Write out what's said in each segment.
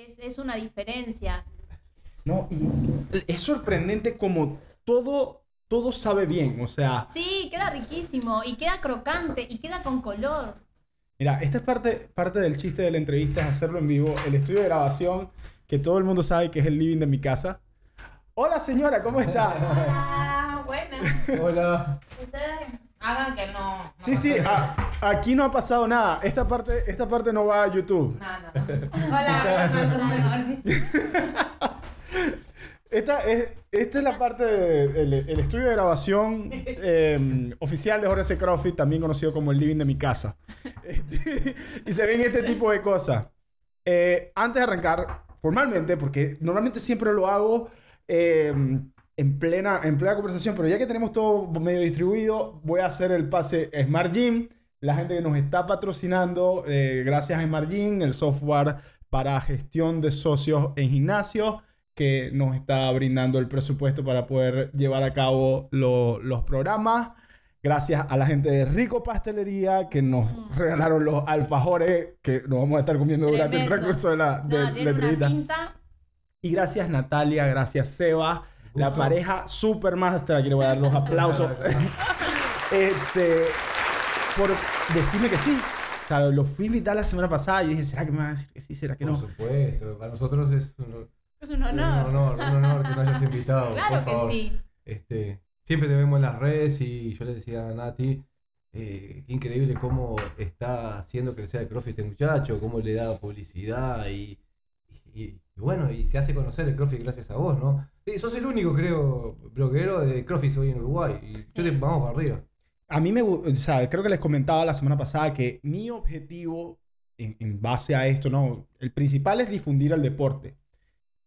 Es, es una diferencia. No, y es sorprendente como todo, todo sabe bien, o sea... Sí, queda riquísimo y queda crocante y queda con color. Mira, esta es parte, parte del chiste de la entrevista, es hacerlo en vivo. El estudio de grabación, que todo el mundo sabe que es el living de mi casa. Hola señora, ¿cómo está? Ah, buena. Hola. Ustedes hagan que no. Sí, sí, a- aquí no ha pasado nada. Esta parte, esta parte no va a YouTube. No, no, no. Hola. Esta es, esta es la parte del el estudio de grabación eh, oficial de Jorge C. Crawford, también conocido como el living de mi casa. Este, y se ven este tipo de cosas. Eh, antes de arrancar, formalmente, porque normalmente siempre lo hago eh, en, plena, en plena conversación, pero ya que tenemos todo medio distribuido, voy a hacer el pase Smart Gym. La gente que nos está patrocinando, eh, gracias a Smart Gym, el software para gestión de socios en gimnasios que nos está brindando el presupuesto para poder llevar a cabo lo- los programas. Gracias a la gente de Rico Pastelería que nos Mm. regalaron los alfajores que nos vamos a estar comiendo durante el transcurso de la, de, No. Y gracias Natalia, gracias Seba, la pareja super master, aquí le voy a dar los aplausos. este, por decirme que sí. O sea, lo fui a invitar la semana pasada y dije, ¿será que me van a decir que sí? ¿Será que Por no? supuesto, para nosotros es un, Es un honor. un honor, un honor que nos hayas invitado. claro por que sí. Este, siempre te vemos en las redes y yo le decía a Nati, eh, qué increíble cómo está haciendo crecer el CrossFit este muchacho, cómo le da publicidad y, y- y bueno, y se hace conocer el CrossFit gracias a vos, ¿no? Sí, sos el único, creo, bloguero de CrossFit hoy en Uruguay y yo te Sí. vamos para arriba. A mí me gusta, o sea, creo que les comentaba la semana pasada que mi objetivo en, en base a esto, ¿no? El principal es difundir el deporte.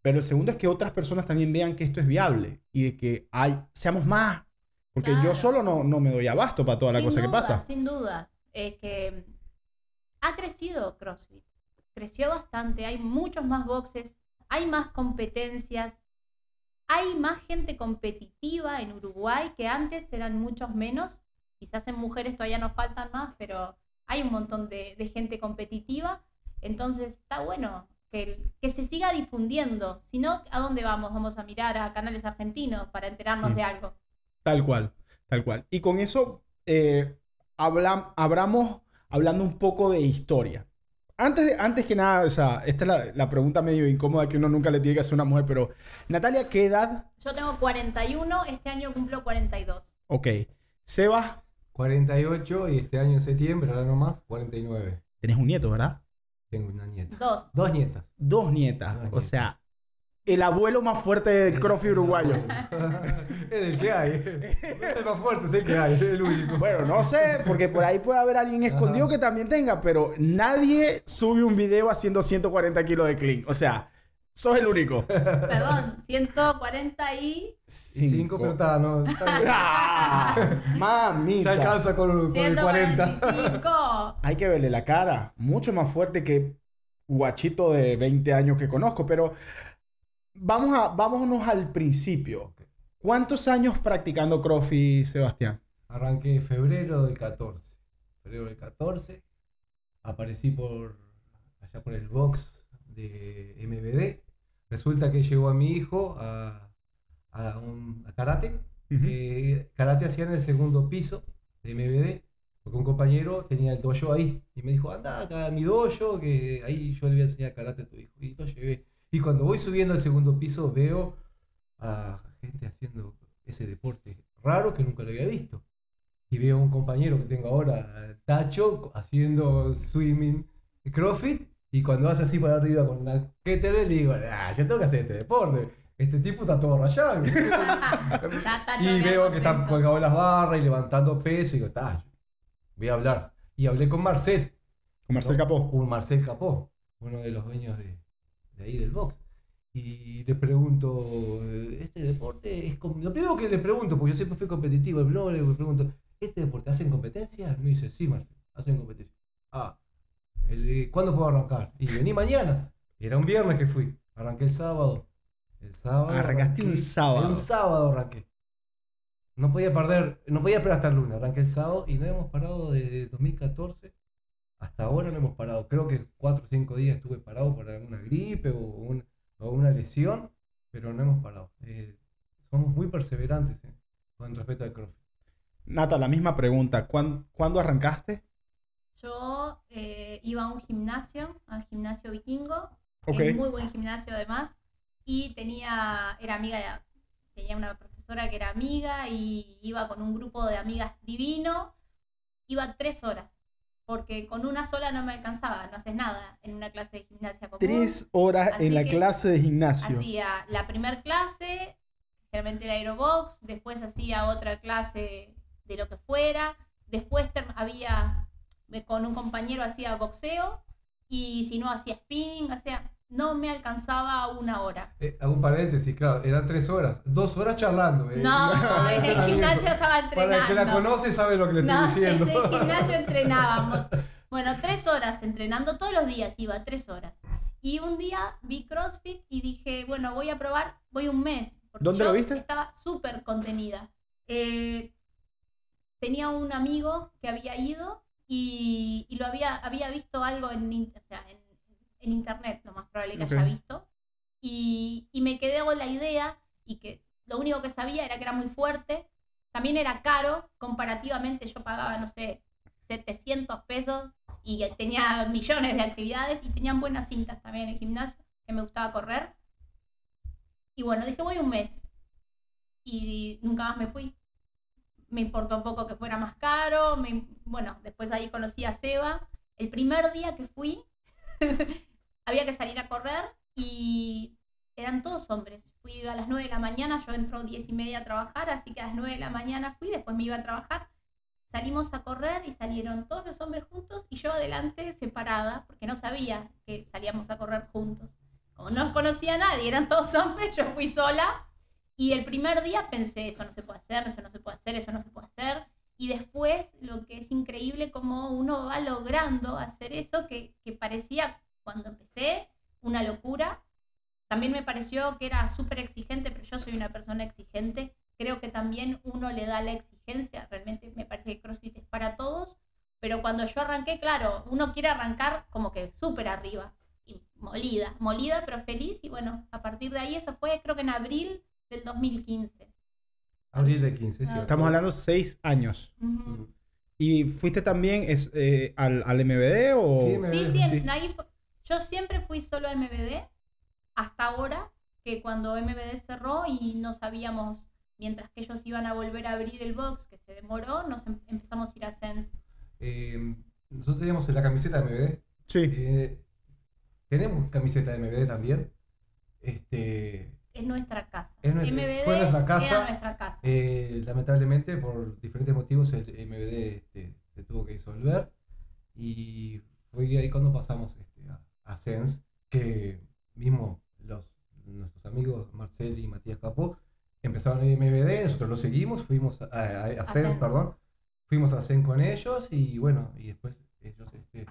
Pero el segundo es que otras personas también vean que esto es viable y de que hay, seamos más. Porque yo solo no, no me doy abasto para toda la Sin cosa que duda, pasa. Sin duda. Es que ha crecido CrossFit. Creció bastante. Hay muchos más boxes. Hay más competencias. Hay más gente competitiva en Uruguay que antes eran muchos menos. Quizás en mujeres todavía nos faltan más, pero hay un montón de, de gente competitiva. Entonces está bueno que, que se siga difundiendo. Si no, ¿a dónde vamos? Vamos a mirar a canales argentinos para enterarnos Sí. de algo. Tal cual, tal cual. Y con eso eh, hablam- abramos hablando un poco de historia. Antes, de- antes que nada, o sea, esta es la, la pregunta medio incómoda que uno nunca le tiene que hacer a una mujer, pero Natalia, ¿qué edad? Yo tengo 41, este año cumplo 42. Ok. Sebas, 48 y este año en septiembre, ahora nomás, 49. tenés un nieto, ¿verdad? Tengo una nieta. Dos. Dos nietas. Dos nietas. Dos O sea, el abuelo más fuerte del crossfit uruguayo. es el que hay. Es el más fuerte, es el que hay, es el único. Bueno, no sé, porque por ahí puede haber alguien escondido Ajá. que también tenga, pero nadie sube un video haciendo 140 kilos de clean. O sea, sos el único. Perdón, 140 y. Y cinco, pero está, no. está. ¡Ah! Ya Mamita. alcanza con, con el 40. 145. Hay que verle la cara. Mucho más fuerte que guachito de 20 años que conozco. Pero vamos a, vámonos al principio. ¿Cuántos años practicando CrossFit, Sebastián? Arranqué en febrero del 14. Febrero del 14. Aparecí por allá por el box de MBD. Resulta que llegó a mi hijo a, a, un, a karate. Eh, karate hacía en el segundo piso de MBD. Porque un compañero tenía el dojo ahí. Y me dijo, anda acá a mi dojo, que ahí yo le voy a enseñar karate a tu hijo. Y lo llevé. Y cuando voy subiendo al segundo piso veo a gente haciendo ese deporte raro que nunca lo había visto. Y veo a un compañero que tengo ahora, Tacho, haciendo swimming, crossfit, y cuando hace así para arriba con la kettlebell, le digo, ah, yo tengo que hacer este deporte. Este tipo está todo rayado. Y veo que está contento. colgado en las barras y levantando peso, y digo, está, voy a hablar. Y hablé con Marcel, Con Marcel ¿no? Capó. Un Marcel Capó, uno de los dueños de, de ahí del box. Y le pregunto, eh, ¿este deporte es com-?" Lo primero que le pregunto, porque yo siempre fui competitivo, el blog le pregunto, ¿este deporte hacen competencia? Me dice, sí, Marcel, hacen competencia. Ah, el, ¿cuándo puedo arrancar? Y vení mañana. Era un viernes que fui. Arranqué el sábado. El sábado. Arrancaste un sábado. Un sábado arranqué. No podía perder, no podía esperar hasta el lunes. Arranqué el sábado y no hemos parado desde 2014 hasta ahora no hemos parado. Creo que cuatro o cinco días estuve parado por alguna gripe o, un- o una lesión, pero no hemos parado. Eh, somos muy perseverantes eh, con respecto al CrossFit. Nata, la misma pregunta. ¿Cuán- ¿Cuándo arrancaste? Yo eh, iba a un gimnasio, al gimnasio vikingo, que Ok. es muy buen gimnasio además, y tenía, era amiga, de- tenía una profesora que era amiga y iba con un grupo de amigas divino, iba tres horas, porque con una sola no me alcanzaba, no haces nada en una clase de gimnasia común. Tres horas Así en la que clase de gimnasio. Hacía la primer clase, generalmente era aerobox, después hacía otra clase de lo que fuera, después había, me- con un compañero hacía boxeo, y si no hacía spinning, o sea, no me alcanzaba una hora. Eh, hago un paréntesis, claro, eran tres horas. Dos horas charlando. eh. No, en el gimnasio estaba entrenando. Para el que la conoce sabe lo que le estoy No, diciendo. en el gimnasio entrenábamos. Bueno, tres horas entrenando, todos los días iba, tres horas. Y un día vi CrossFit y dije, bueno, voy a probar, voy un mes. ¿Dónde yo lo viste? Estaba súper contenida. Eh, tenía un amigo que había ido y, y lo había, había visto algo en, in- o sea, en, en internet, lo más probable que Ok. haya visto. Y, y me quedé con la idea y que lo único que sabía era que era muy fuerte. También era caro, comparativamente yo pagaba, no sé, 700 pesos y tenía millones de actividades y tenían buenas cintas también en el gimnasio, que me gustaba correr. Y bueno, dije, voy un mes. Y nunca más me fui. Me importó un poco que fuera más caro. me- bueno, después ahí conocí a Seba. El primer día que fui, había que salir a correr y eran todos hombres. Fui a las 9 de la mañana, yo entro 10 y media a trabajar, así que a las 9 de la mañana fui, después me iba a trabajar. Salimos a correr y salieron todos los hombres juntos y yo adelante separada, porque no sabía que salíamos a correr juntos. Como no conocía a nadie, eran todos hombres, yo fui sola. Y el primer día pensé, eso no se puede hacer, eso no se puede hacer, eso no se puede hacer. Y después lo que es increíble como uno va logrando hacer eso que, que parecía cuando empecé una locura. También me pareció que era súper exigente, pero yo soy una persona exigente. Creo que también uno le da la exigencia. Realmente me parece que CrossFit es para todos. Pero cuando yo arranqué, claro, uno quiere arrancar como que súper arriba. Y molida, molida pero feliz. Y bueno, a partir de ahí, eso fue creo que en abril del 2015. Abril de 15, ¿cierto? Estamos hablando seis años. ¿Y fuiste también es, eh, al, al MBD o...? Sí, Sí, sí, sí. en- ahí fue- yo siempre fui solo a MBD hasta ahora, que cuando MBD cerró y no sabíamos, mientras que ellos iban a volver a abrir el box, que se demoró, nos em- empezamos a ir a Sense. Eh, nosotros teníamos la camiseta de MBD. Sí. Eh, tenemos camiseta de MBD también. Este, Es nuestra casa. Es nuestra- MBD fue nuestra casa. era nuestra casa. eh, lamentablemente, por diferentes motivos, el MBD este, se tuvo que disolver. Y fue ahí cuando pasamos este, a, Sense, que mismo los, nuestros amigos Marcel y Matías Capó empezaron en MBD, nosotros lo seguimos, fuimos a, a- a Sense, Sense. perdón, fuimos a Sense con ellos y bueno, y después ellos este,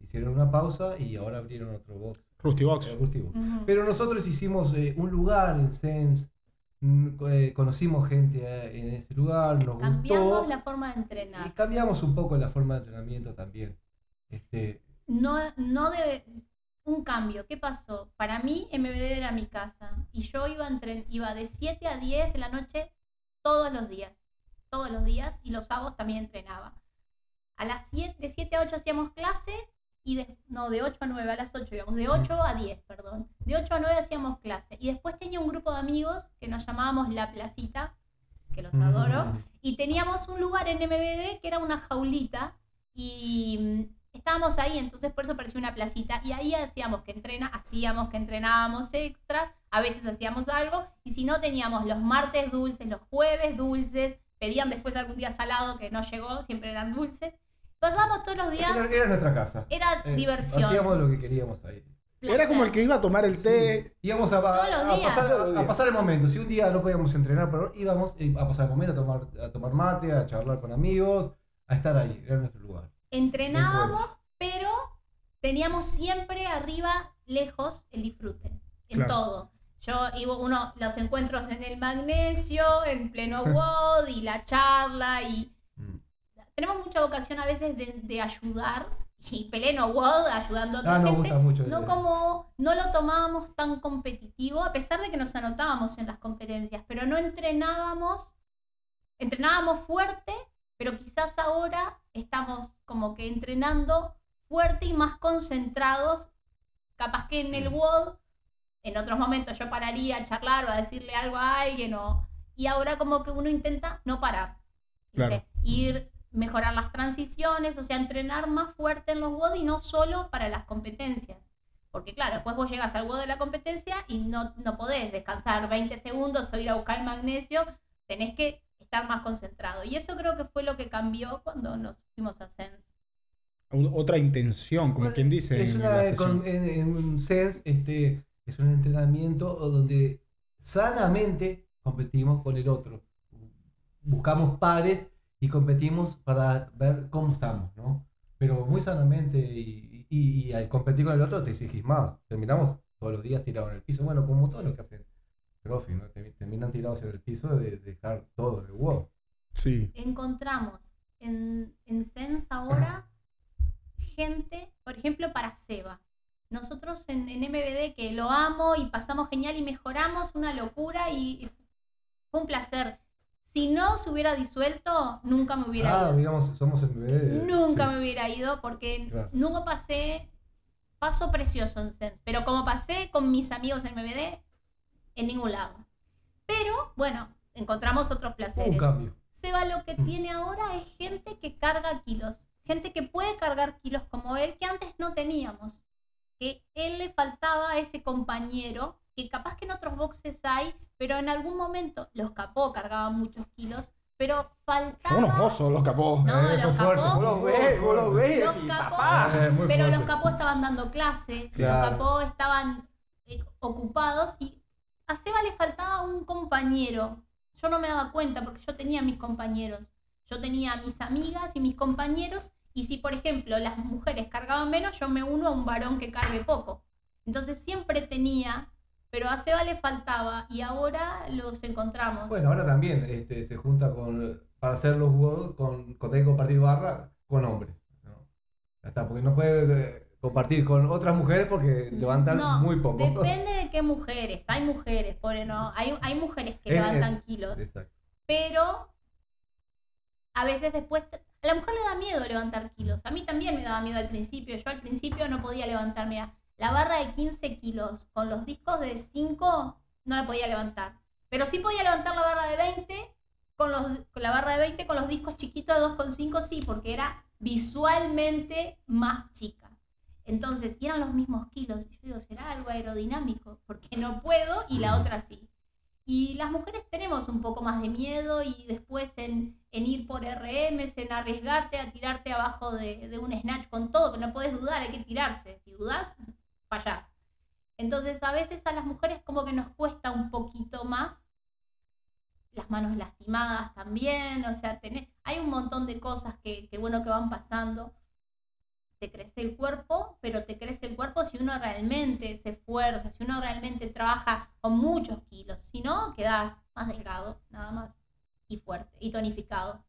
hicieron una pausa y ahora abrieron otro box. Rusty Box. eh, Rusty Box. Ujú. Pero nosotros hicimos eh, un lugar en Sense, mm, eh, conocimos gente eh, en ese lugar, nos Cambiamos gustó la forma de y entrenar. cambiamos un poco la forma de entrenamiento también. Este, no, no de un cambio. ¿Qué pasó? Para mí MBD era mi casa y yo iba, a entren- iba de 7 a 10 de la noche todos los días, todos los días y los sábados también entrenaba. A las 7, de 7 a 8 hacíamos clase y de, no, de 8 a 9, a las 8 íbamos, de 8 a 10, perdón. De 8 a 9 hacíamos clase y después tenía un grupo de amigos que nos llamábamos La Placita, que los adoro, mm, y teníamos un lugar en MBD que era una jaulita y estábamos ahí, entonces por eso parecía una placita y ahí hacíamos que entrena, hacíamos que entrenábamos extra, a veces hacíamos algo y si no teníamos los martes dulces, los jueves dulces, pedían después algún día salado que no llegó, siempre eran dulces. Pasábamos todos los días, era, era nuestra casa. era Eh, diversión. Hacíamos lo que queríamos ahí. Era como el que iba a tomar el té. Sí, Íbamos a, a- a pasar, a pasar el momento. Si un día no podíamos entrenar, pero íbamos eh, a pasar el momento a tomar, a tomar mate, a charlar con amigos, a estar ahí. Era nuestro lugar. Entrenábamos, pero teníamos siempre arriba, lejos, el disfrute, en Claro. todo. Yo iba uno, los encuentros en el magnesio, en pleno WOD y la charla y Mm. tenemos mucha vocación a veces de, de ayudar y peleno WOD ayudando a otra Ah, nos gente. mucho. No como, no lo tomábamos tan competitivo, a pesar de que nos anotábamos en las competencias, pero no entrenábamos, entrenábamos fuerte, pero quizás ahora estamos como que entrenando fuerte y más concentrados, capaz que en el Mm. WOD, en otros momentos yo pararía a charlar o a decirle algo a alguien, o, y ahora como que uno intenta no parar. Claro. ir, mejorar las transiciones, o sea, entrenar más fuerte en los WOD y no solo para las competencias. Porque claro, después vos llegas al WOD de la competencia y no, no podés descansar 20 segundos o ir a buscar el magnesio, tenés que estar más concentrado. Y eso creo que fue lo que cambió cuando nos fuimos a Sense. Otra intención, como quien dice. Es en una, con- en, en un sense, este, es un entrenamiento donde sanamente competimos con el otro. Buscamos pares y competimos para ver cómo estamos, ¿no? Pero muy sanamente y, y- y al competir con el otro te exigís más. Terminamos todos los días tirados en el piso. Bueno, como todo lo que hacen profe, ¿no? Termi- Terminan tirados en el piso de dejar todo de wow. Sí. Encontramos en, en Sense ahora gente, por ejemplo, para Seba. Nosotros en, en MBD, que lo amo y pasamos genial y mejoramos, una locura y, y fue un placer. Si no se hubiera disuelto, nunca me hubiera Ah, ido. digamos, somos el bebé. Nunca sí. me hubiera ido porque Claro. nunca pasé paso precioso en Sense, pero como pasé con mis amigos en MBD, en ningún lado. Pero bueno, encontramos otros Un placeres. cambio. Seba lo que Mm. tiene ahora es gente que carga kilos, gente que puede cargar kilos como él, que antes no teníamos. Que él le faltaba a ese compañero, que capaz que en otros boxes hay, pero en algún momento los capó, cargaban muchos kilos, pero faltaba... Son unos osos los capós. No, Eh, los son fuertes, capó- Vos los ves, vos los ves Los decís, capó- papá. Pero los capó estaban dando clases, Claro. los capó estaban eh, ocupados y a Seba le faltaba un compañero. Yo no me daba cuenta porque yo tenía mis compañeros. Yo tenía mis amigas y mis compañeros y si por ejemplo las mujeres cargaban menos, yo me uno a un varón que cargue poco. Entonces siempre tenía, pero a Seba le faltaba y ahora los encontramos. Bueno, ahora también este, se junta con para hacer los juegos con, con tener barra con hombres. está, porque no puede eh, compartir con otras mujeres porque levantan No, muy poco. Depende de qué mujeres. Hay mujeres, por no, hay, hay mujeres que Eh, levantan eh, kilos. Exacto. pero a veces después a la mujer le da miedo levantar kilos. A mí también me daba miedo al principio. Yo al principio no podía levantar, mira, la barra de 15 kilos con los discos de 5 no la podía levantar. Pero sí podía levantar la barra de 20 con, los, con la barra de 20 con los discos chiquitos de 2,5, sí, porque era visualmente más chica. Entonces, y eran los mismos kilos. Y yo digo, ¿será algo aerodinámico? Porque no puedo y la otra sí. Y las mujeres tenemos un poco más de miedo y después en, en ir por RMs, en arriesgarte a tirarte abajo de, de un snatch con todo, pero no puedes dudar, hay que tirarse. Si dudas, fallás. Entonces a veces a las mujeres como que nos cuesta un poquito más. Las manos lastimadas también, o sea, tenés, hay un montón de cosas que, que bueno que van pasando. Te crece el cuerpo, pero te crece el cuerpo si uno realmente se esfuerza, si uno realmente trabaja con muchos kilos. Si no, quedas más delgado, nada más, y fuerte, y tonificado.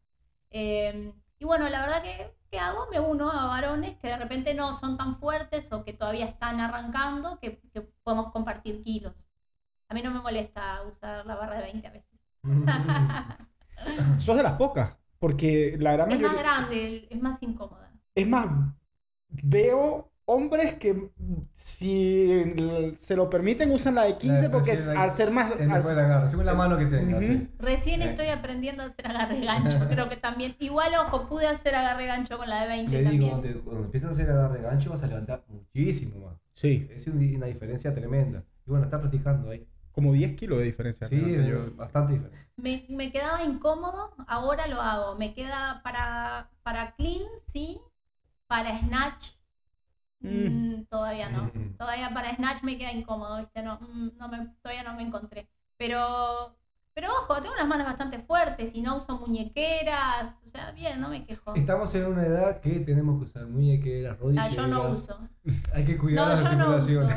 Eh, y bueno, la verdad que, ¿qué hago? Me uno a varones que de repente no son tan fuertes o que todavía están arrancando, que, que podemos compartir kilos. A mí no me molesta usar la barra de 20 a veces. Sos de las pocas. Porque la gran es más grande, es más incómoda. Es más, veo hombres que si l- se lo permiten usan la de 15 La- porque sí, es- la- al ser más... Al- agarre, según la mano que tengas. Ujú. sí. Recién estoy aprendiendo a hacer agarre gancho, creo que también. Igual, ojo, pude hacer agarre gancho con la de 20 Le digo, también. cuando, cuando empiezas a hacer agarre gancho vas a levantar muchísimo más. Sí, Es un- una diferencia tremenda. Y bueno, está practicando ahí. como 10 kilos de diferencia. Sí, levanto yo. bastante diferente. Me, me quedaba incómodo, ahora lo hago. Me queda para, para clean, sí. Para snatch, Mm. mm, todavía no. Mm. Todavía para snatch me queda incómodo, ¿viste? No, no me, todavía no me encontré. Pero, pero ojo, tengo las manos bastante fuertes y no uso muñequeras. O sea, bien, no me quejo. Estamos en una edad que tenemos que usar muñequeras, Ah, rodilleras. yo no uso. Hay que cuidar No, yo uso.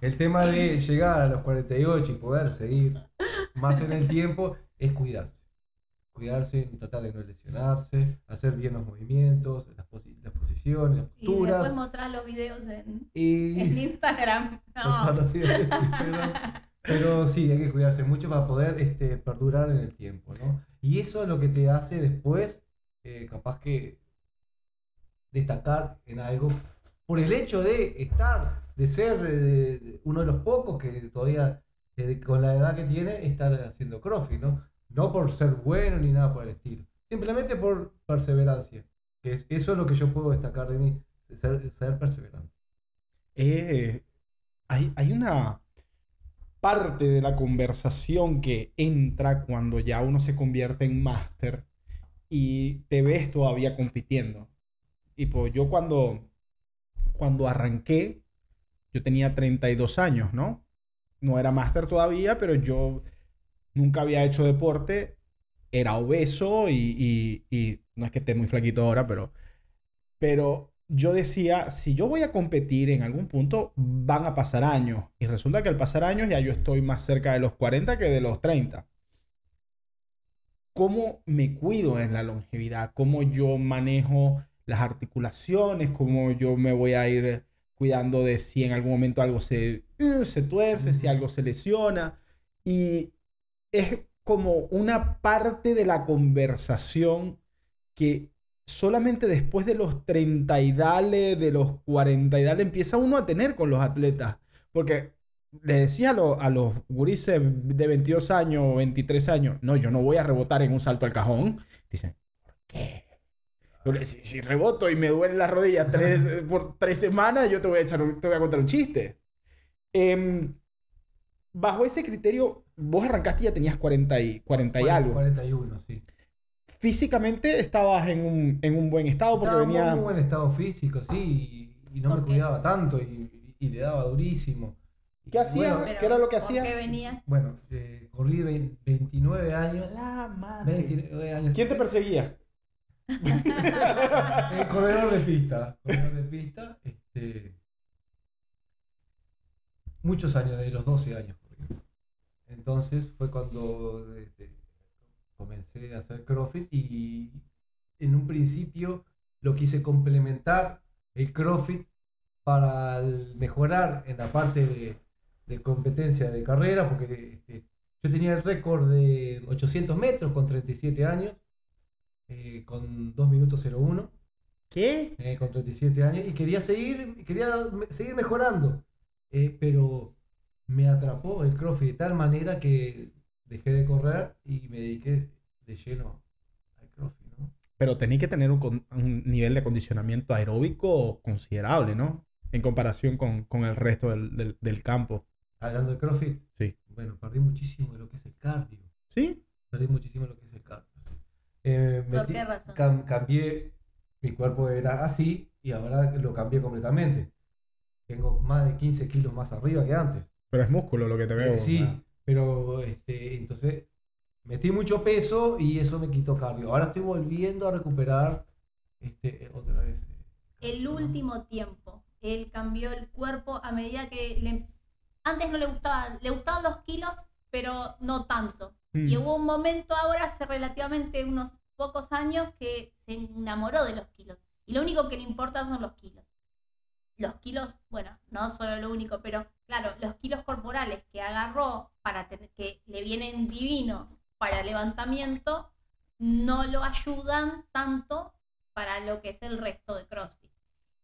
El tema de llegar a los 48 y poder seguir más en el tiempo es cuidarse. Cuidarse, tratar de no lesionarse, hacer bien los movimientos, las, posi- las posiciones las Y después posturas. mostrar los videos en, Y, en Instagram. No. pero sí, hay que cuidarse mucho para poder este, perdurar en el tiempo, ¿no? Y eso es lo que te hace después, eh, capaz que destacar en algo por el hecho de estar, de ser eh, uno de los pocos que todavía eh, con la edad que tiene estar haciendo crossfit, ¿no? No por ser bueno ni nada por el estilo, simplemente por perseverancia, que es, eso es lo que yo puedo destacar de mí, ser, perseverante. Eh, hay, hay una parte de la conversación que entra cuando ya uno se convierte en máster y te ves todavía compitiendo. Y pues yo cuando, cuando arranqué, yo tenía 32 años, ¿no? No era máster todavía, pero yo nunca había hecho deporte, era obeso y, y- y no es que esté muy flaquito ahora, pero, pero yo decía, si yo voy a competir en algún punto, van a pasar años. Y resulta que al pasar años ya yo estoy más cerca de los 40 que de los 30. ¿Cómo me cuido en la longevidad? ¿Cómo yo manejo las articulaciones? ¿Cómo yo me voy a ir cuidando de si en algún momento algo se, eh, se tuerce, si algo se lesiona? Y es como una parte de la conversación que solamente después de los 30 y dale, de los 40 y dale, empieza uno a tener con los atletas. Porque le decía a, lo- a los gurises de 22 años o 23 años, no, yo no voy a rebotar en un salto al cajón. Dicen, ¿por qué? Si, si reboto y me duele la rodilla tres, por tres semanas, yo te voy a, echar te voy a contar un chiste. Em, bajo ese criterio, vos arrancaste y ya tenías 40 y, 40 y algo. 41, sí. Físicamente estabas en un, en un buen estado porque Estaba en venía... muy buen estado físico, sí, y, y no me cuidaba tanto y, y le daba durísimo. Y ¿Qué hacía? Bueno, ¿Qué era lo que ¿por hacía? qué venía? bueno, eh, corrí vein- 29 años. La madre. 29 años. ¿Quién te perseguía? El corredor de pista. Corredor de pista, este, muchos años, de los 12 años. Entonces fue cuando este, comencé a hacer CrossFit y en un principio lo quise complementar el CrossFit para mejorar en la parte de, de competencia de carrera, porque este, yo tenía el récord de 800 metros con 37 años, eh, con 2 minutos 01 ¿Qué? eh, con 37 años y quería seguir, quería seguir mejorando, eh, pero me atrapó el CrossFit de tal manera que dejé de correr y me dediqué de lleno al CrossFit, ¿no? Pero tenía que tener un, nivel de acondicionamiento aeróbico considerable, ¿no? En comparación con, con el resto del, del- del campo. Hablando de CrossFit, Sí. bueno, perdí muchísimo de lo que es el cardio, ¿Sí? perdí muchísimo de lo que es el cardio. Eh, ¿Por metí- qué razón? cam- cambié, mi cuerpo era así y ahora lo cambié completamente. Tengo más de 15 kilos más arriba que antes. Pero es músculo lo que te veo. Sí, ¿no? pero este, entonces metí mucho peso y eso me quitó cardio. Ahora estoy volviendo a recuperar este, otra vez. eh, El último tiempo, él cambió el cuerpo a medida que le- antes no le gustaba, le gustaban los kilos, pero no tanto. Mm. Y hubo un momento ahora, hace relativamente unos pocos años, que se enamoró de los kilos. Y lo único que le importa son los kilos. Los kilos, bueno, no solo lo único, pero claro, los kilos corporales que agarró para tener, que le vienen divinos para el levantamiento, no lo ayudan tanto para lo que es el resto de CrossFit.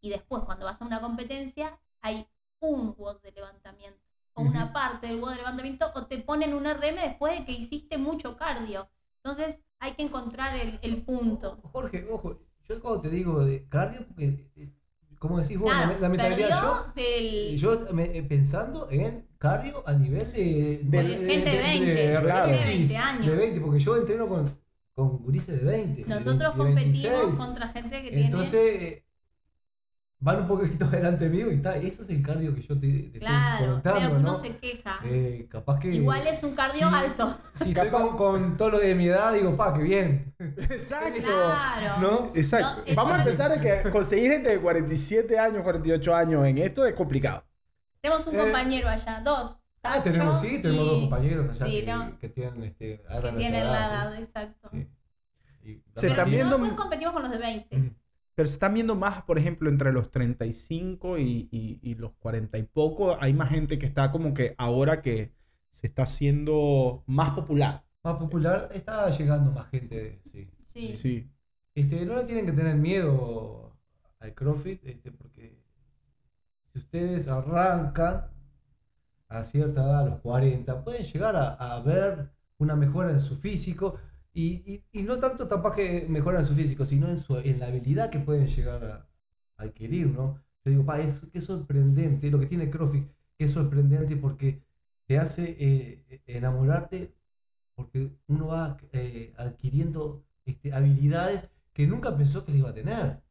Y después, cuando vas a una competencia, hay un WOD de levantamiento, o una parte del WOD de levantamiento, o te ponen un RM después de que hiciste mucho cardio. Entonces, hay que encontrar el, el punto. Jorge, ojo, yo cuando te digo de cardio, porque, eh, como decís vos, la Claro, me- la, mentalidad, perdió del... yo, yo me- eh, pensando en cardio a nivel de, De gente de 20, de RX, 20 años. De 20, porque yo entreno con, con gurises de 20. de Nosotros 20, de competimos 26. contra gente que tiene... Entonces, eh, van un poquito adelante mío y está. Eso es el cardio que yo te, te estoy Claro, comentando, pero que uno ¿no? se queja. Eh, capaz que. Igual es un cardio alto. Si estoy con, con todo lo de mi edad, digo, pa, qué bien. Exacto. Claro. ¿No? Exacto. No, Vamos a empezar de que conseguir gente de 47 años, 48 años en esto es complicado. Tenemos un Eh, compañero allá, dos. Ah, tenemos, sí, tenemos y- dos compañeros allá sí, que, no. que tienen este, que tienen la edad, exacto. sí. Y Se Pero están viendo- no, después competimos con los de 20. Pero se están viendo más, por ejemplo, entre los 35 y, y- y los 40 y poco, hay más gente que está como que ahora que se está haciendo más popular. Más popular, está llegando más gente, sí. Sí. Sí. Este, no le tienen que tener miedo al CrossFit, este, porque si ustedes arrancan a cierta edad, a los 40, pueden llegar a, a ver una mejora en su físico y, y- y no tanto capaz que mejora en su físico, sino en, su, en la habilidad que pueden llegar a, a adquirir, ¿no? Yo digo, pa, es, qué sorprendente lo que tiene CrossFit, que es sorprendente porque te hace eh, enamorarte porque uno va eh, adquiriendo este, habilidades que nunca pensó que le iba a tener.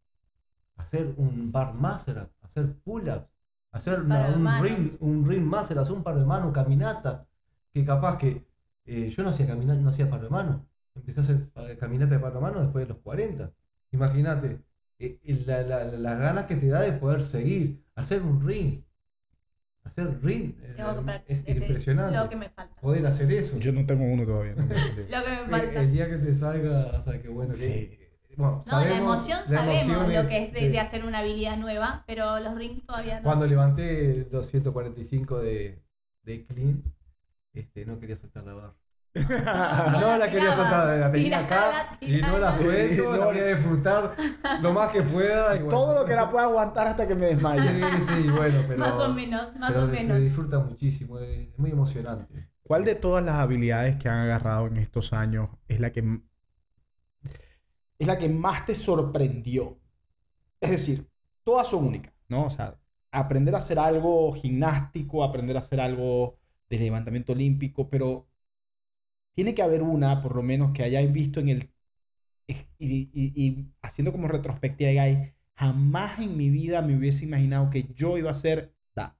Hacer un bar master, hacer pull-ups, hacer Un una- ring, un ring master, hacer un par de manos, caminata, que capaz que eh, yo no hacía caminata, no hacía par de manos. Empecé a hacer caminata de de manos después de los 40. Imagínate eh, eh, la- la- la- las ganas que te da de poder seguir, hacer un ring. Hacer ring eh, Tengo que practicar. es impresionante. Lo que me falta. Poder hacer eso. Yo no tengo uno todavía. no. Lo que me El, falta. el día que te salga, o sea, que bueno, que- Sí. bueno, No, la emoción la sabemos emoción lo que es de, sí. de hacer una habilidad nueva, pero los rings todavía no. Cuando levanté los 145 de, de clean, este, no quería saltar la barra. No la quería saltar, la tenía acá y no la suelto, la no. voy a disfrutar lo más que pueda. y bueno. Todo lo que la pueda aguantar hasta que me desmaye. Sí, sí, bueno, pero, más o menos, más pero o se menos. disfruta muchísimo, es, muy emocionante. ¿Cuál de todas las habilidades que han agarrado en estos años es la que es la que más te sorprendió? Es decir, todas son únicas, ¿no? O sea, aprender a hacer algo gimnástico, aprender a hacer algo de levantamiento olímpico, pero tiene que haber una, por lo menos, que hayáis visto en el y, y- y haciendo como retrospectiva, digáis, jamás en mi vida me hubiese imaginado que yo iba a hacer da.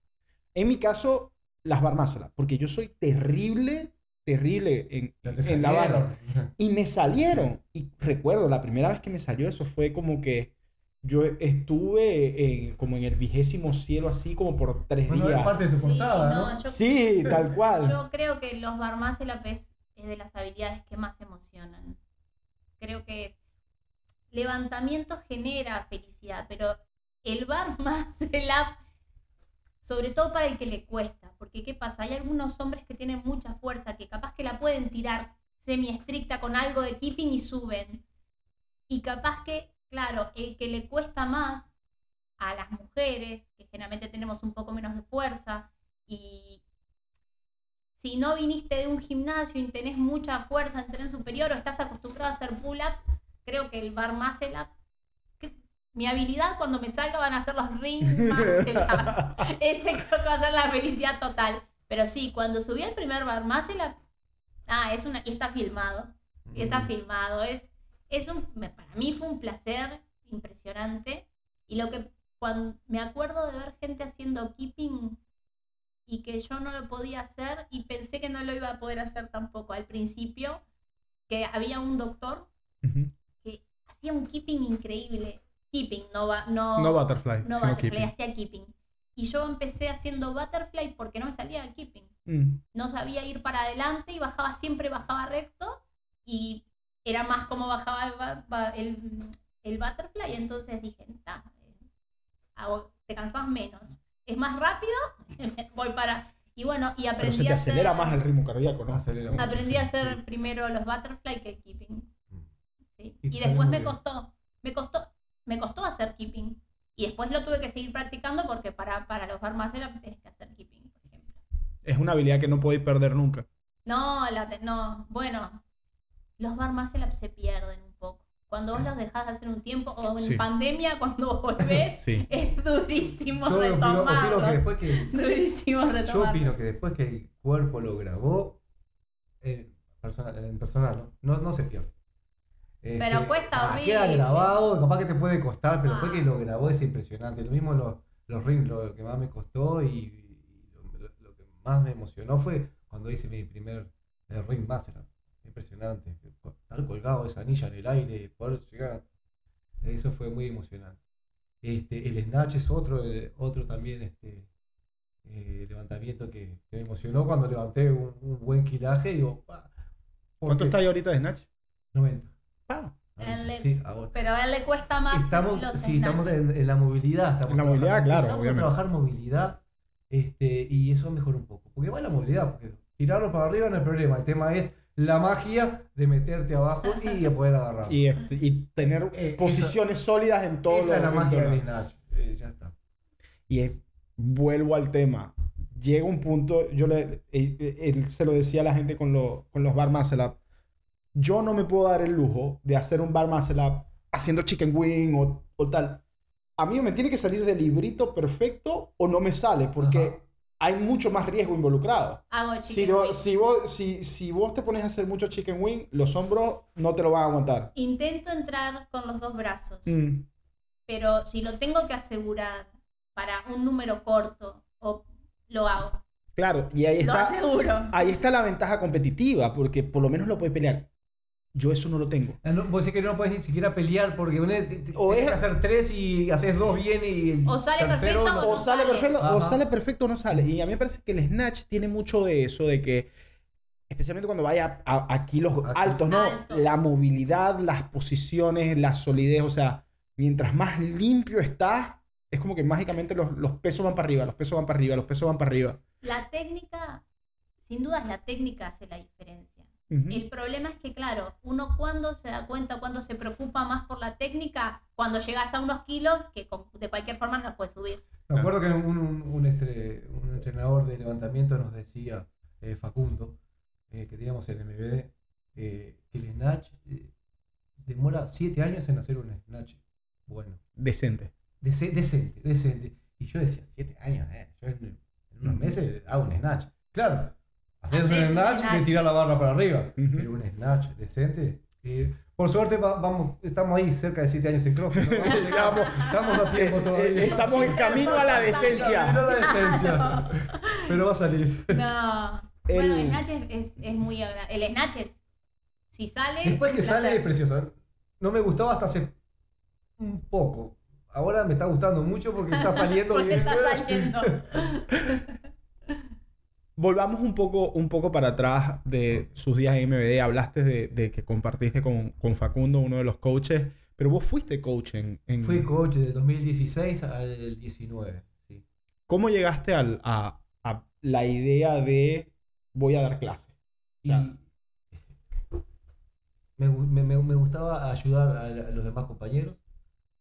En mi caso, las barmácelas, porque yo soy terrible, terrible en, en la barra. Y me salieron. Y recuerdo, la primera vez que me salió eso fue como que yo estuve en- como en el vigésimo cielo, así como por tres Bueno, días. parte de tu Sí, portada, no, ¿no? yo, Sí, tal cual. yo creo que los bar muscle up es, de las habilidades que más emocionan. Creo que es levantamiento genera felicidad, pero el bar muscle up, sobre todo para el que le cuesta, porque ¿qué pasa? Hay algunos hombres que tienen mucha fuerza, que capaz que la pueden tirar semi estricta con algo de keeping y suben. Y capaz que, claro, el que le cuesta más a las mujeres, que generalmente tenemos un poco menos de fuerza, y si no viniste de un gimnasio y tenés mucha fuerza en tren superior o estás acostumbrado a hacer pull-ups, creo que el bar muscle up, que- mi habilidad cuando me salga van a ser los ring muscle up. Ese creo que va a ser la felicidad total. Pero sí, cuando subí el primer bar muscle up, ah, es una, y está filmado, y está Mm. filmado, es, es un, para mí fue un placer impresionante. Y lo que cuando me acuerdo de ver gente haciendo keeping y que yo no lo podía hacer y pensé que no lo iba a poder hacer tampoco al principio, que había un doctor Ujú. que hacía un keeping increíble. Keeping, no no, No butterfly, no butterfly, keeping. hacía keeping. Y yo empecé haciendo butterfly porque no me salía el keeping. Mm. No sabía ir para adelante y bajaba siempre, bajaba recto y era más como bajaba el, el, el butterfly. Entonces dije, "Ta, eh, te cansas menos. Es más rápido, voy para... Y bueno, y Pero aprendí se te a hacer... acelera más el ritmo cardíaco, ¿no? Acelera mucho, Aprendí sí, a hacer sí. primero los butterfly que el keeping. Sí. Y después me costó, me costó, me costó hacer keeping. Y después lo tuve que seguir practicando porque para, para los bar muscle up tienes que hacer keeping, por ejemplo. Es una habilidad que no podéis perder nunca. No, la te- no, bueno, los bar muscle up se pierden. Cuando vos los dejás de hacer un tiempo, o en Sí. pandemia, cuando volvés, Sí. es durísimo Yo opino, opino retomarlo. que después que Durísimo Yo opino que después que el cuerpo lo grabó, persona- en personal, ¿no? No, no se pierde. Este, Pero cuesta ah, Queda horrible. grabado, capaz que te puede costar, pero después Ah. que lo grabó es impresionante. Lo mismo los, los rings, lo que más me costó y, y lo, que más me emocionó fue cuando hice mi primer ring master. Impresionante. Estar colgado esa anilla en el aire, poder llegar. Eso fue muy emocionante. Este, el snatch es otro, eh, otro también este, eh, levantamiento que, que me emocionó cuando levanté un, un buen kilaje. Digo, ¿Cuánto está ahí ahorita de Snatch? 90. Ah, Él le- Sí. Pero a él le cuesta más Estamos, los sí, estamos en, en la movilidad. Estamos En la movilidad, trabajando. claro, Empezamos obviamente. a trabajar movilidad este, y eso mejora un poco. Porque va la movilidad, porque tirarlo para arriba no es problema. El tema es la magia de meterte abajo y de poder agarrar. Y, este, y tener Eh, posiciones sólidas en todo Esa es la magia lado. snatch. Eh, ya está. Y es- vuelvo al tema. Llega un punto, yo le, él, él se lo decía a la gente con, lo- con los bar muscle up. Yo no me puedo dar el lujo de hacer un bar muscle up haciendo chicken wing o, o tal. A mí me tiene que salir del librito perfecto o no me sale porque Ajá. Hay mucho más riesgo involucrado. Hago Si, chicken do- wing. si, vos, si, si vos te pones a hacer mucho chicken wing, los hombros no te lo van a aguantar. Intento entrar con los dos brazos, Mm. pero si lo tengo que asegurar para un número corto, o lo hago. Claro, y ahí Lo está, aseguro. ahí está la ventaja competitiva, porque por lo menos lo puedes pelear. Yo eso no lo tengo. Ah, no, vos decís que no puedes ni siquiera pelear porque bueno, te- te- O es- que hacer tres y haces dos bien y el O sale tercero perfecto no. O no sale sale. perfecto, o sale perfecto o no sale. Y a mí me parece que el Snatch tiene mucho de eso, de que, especialmente cuando vaya a, Aquí. altos, ¿no? Altos. La movilidad, las posiciones, la solidez, o sea, mientras más limpio estás, es como que mágicamente los, los pesos van para arriba, los pesos van para arriba, los pesos van para arriba. La técnica, sin dudas la técnica hace la diferencia. El problema es que, claro, uno cuando se da cuenta, cuando se preocupa más por la técnica, cuando llegas a unos kilos que con- de cualquier forma no los puedes subir. Me acuerdo que un, un, un estre- un entrenador de levantamiento nos decía, eh, Facundo, eh, que teníamos el MBD, eh, que el snatch eh, demora 7 años en hacer un snatch bueno. Decente. Dece- decente, decente. Y yo decía, 7 años, eh, yo en, en unos Ujú. meses hago un snatch. Claro, Haces un snatch que tirar la barra para arriba. Pero un snatch decente. eh, por suerte va- vamos, estamos ahí cerca de 7 años en llegamos, estamos a tiempo Eh, todavía. eh, estamos en camino a la decencia. Camino a la decencia. Pero va a salir. No. El- Bueno, el snatch es, es, es muy agra- El snatch es. Si sale. Después que sale es precioso. ¿eh? No me gustaba hasta hace un poco. Ahora me está gustando mucho porque está saliendo Porque bien. está saliendo. Volvamos un poco, un poco para atrás de sus días en MBD. Hablaste de, de que compartiste con, con Facundo, uno de los coaches, pero vos fuiste coach en... en- Fui coach del 2016 al 19. Sí. ¿Cómo llegaste al- a, a la idea de voy a dar clases? Me, me- gustaba ayudar a, los demás compañeros.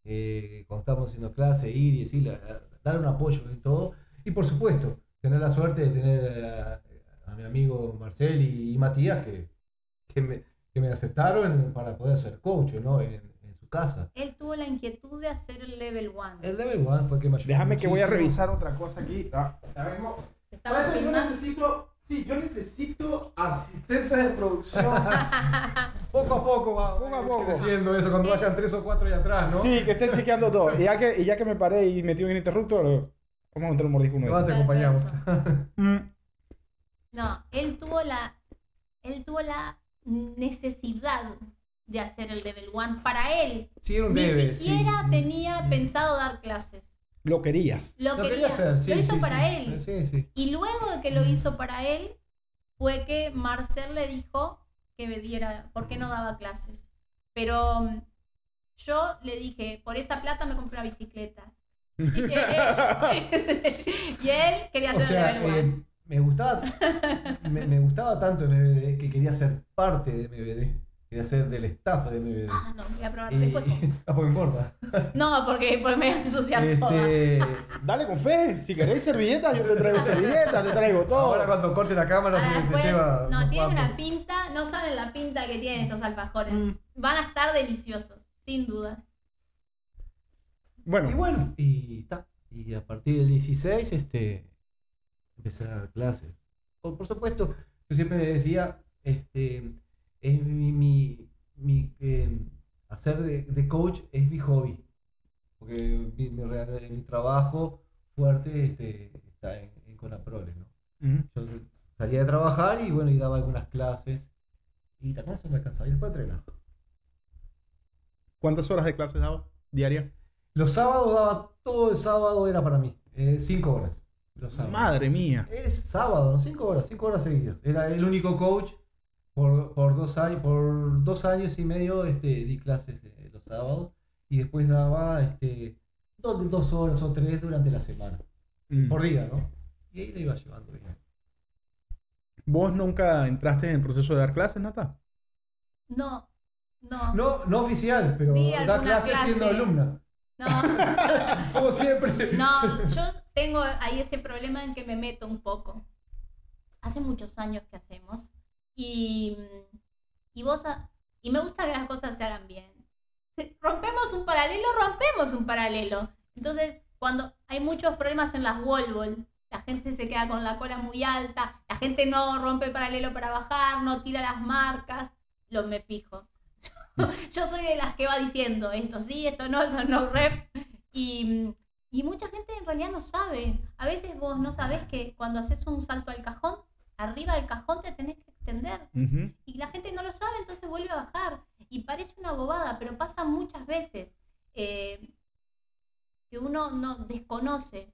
eh, cuando estábamos haciendo clase, ir y decirle, a- dar un apoyo y todo. Y por supuesto, tener la suerte de tener a, a mi amigo Marcel y, y Matías que, que, me, que me aceptaron para poder ser coach ¿no? en, en su casa. Él tuvo la inquietud de hacer el level 1. El level 1 fue que me ayudó. Déjame que voy a muchísimo. revisar otra cosa aquí. Ah, ya yo necesito, sí, yo necesito asistentes de producción. Poco a poco va Poco a poco. creciendo eso, cuando vayan tres o cuatro ahí atrás, ¿no? Sí, que estén chequeando todo. Y ya que, y ya que me paré y metí un interruptor, vamos a meter un mordisco uno de te acompañamos. No, él tuvo la. Él tuvo la necesidad de hacer el level 1 para él. Sí, era un Ni debe. siquiera sí. tenía Mm. pensado dar clases. Lo querías. Lo, Lo quería. quería hacer, sí, lo hizo sí, para sí. él. Sí, sí. Y luego de que lo Mm. hizo para él, fue que Marcel le dijo que me diera, ¿por qué no daba clases? Pero mm, yo le dije, por esa plata me compré una bicicleta. Y él, y él quería O hacer sea, level eh, me gustaba me, me gustaba tanto MBD que quería ser parte de MBD. Quería ser del staff de MBD. Ah, no, voy a probar Y, después. pues me importa. No, porque, porque me voy a ensuciar toda. Este, Dale con fe. Si queréis servilletas, yo te traigo servilletas, te traigo todo. ahora cuando corte la cámara se, se después- lleva. no, tienen una pinta, no saben la pinta que tienen estos alfajores. Mm. Van a estar deliciosos, sin duda. Bueno, Y bueno, y está. Y a partir del 16, este, empecé a dar clases. Por, por supuesto, yo siempre decía, este, es mi, mi, mi, eh, hacer de, de coach es mi hobby. Porque mi, mi, trabajo fuerte este, está en, en Conaprole, ¿no? Yo salía de trabajar y bueno, y daba algunas clases. Y también eso me cansaba. Y después entrenaba. ¿cuántas horas de clases dabas diarias? Los sábados daba, todo el sábado era para mí. eh, cinco horas. Los sábados. Madre mía. Es sábado, ¿no? Cinco horas, cinco horas seguidas. Era el único coach Por, por dos años, por dos años y medio este, di clases eh, los sábados y después daba este, dos, dos horas o tres durante la semana. Mm. Por día, ¿no? Y ahí la iba llevando bien. ¿Vos nunca entraste en el proceso de dar clases, Nata? No, no. No, no oficial, pero da clases clase. siendo alumna. No, Como siempre. no, yo tengo ahí ese problema en que me meto un poco. Hace muchos años que hacemos y, y vos y me gusta que las cosas se hagan bien. Si rompemos un paralelo, rompemos un paralelo. Entonces, cuando hay muchos problemas en las wall la gente se queda con la cola muy alta, la gente no rompe el paralelo para bajar, no tira las marcas, lo me fijo. Yo soy de las que va diciendo esto sí, esto no, eso no rep. Y, y mucha gente en realidad no sabe. A veces vos no sabés que cuando haces un salto al cajón, arriba del cajón te tenés que extender. Y la gente no lo sabe, entonces vuelve a bajar. Y parece una bobada, pero pasa muchas veces eh, que uno no desconoce.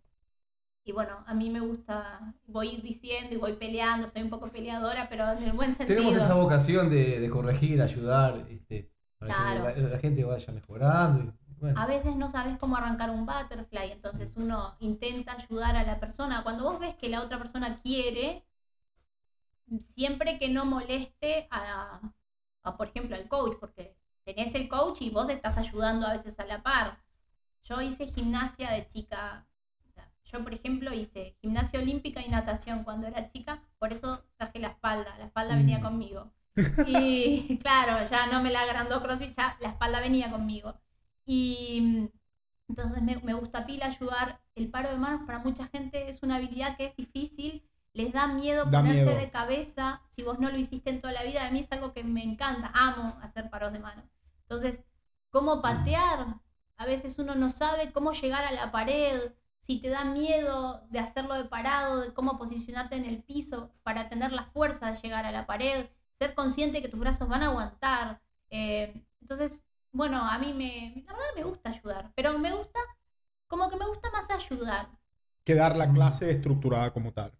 Y bueno, a mí me gusta, voy diciendo y voy peleando, soy un poco peleadora, pero en el buen sentido. Tenemos esa vocación de, de corregir, ayudar, este, para Claro. que la, la gente vaya mejorando. y, bueno. A veces no sabes cómo arrancar un butterfly, entonces uno intenta ayudar a la persona. Cuando vos ves que la otra persona quiere, siempre que no moleste a, a, por ejemplo, al coach, porque tenés el coach y vos estás ayudando a veces a la par. Yo hice gimnasia de chica, yo por ejemplo hice gimnasia olímpica y natación cuando era chica, por eso traje la espalda, la espalda venía Mm. conmigo. Y claro, ya no me la agrandó CrossFit, ya la espalda venía conmigo. Y mm, entonces me, me gusta pila ayudar. El paro de manos para mucha gente es una habilidad que es difícil, les da miedo Da ponerse miedo. de cabeza. Si vos no lo hiciste en toda la vida, a mí es algo que me encanta, amo hacer paros de manos. Entonces, ¿cómo patear? A veces uno no sabe cómo llegar a la pared, si te da miedo de hacerlo de parado, de cómo posicionarte en el piso para tener la fuerza de llegar a la pared, ser consciente que tus brazos van a aguantar. Eh, entonces, bueno, a mí me, la verdad me gusta ayudar, pero me gusta, como que me gusta más ayudar. Que dar la clase estructurada como tal.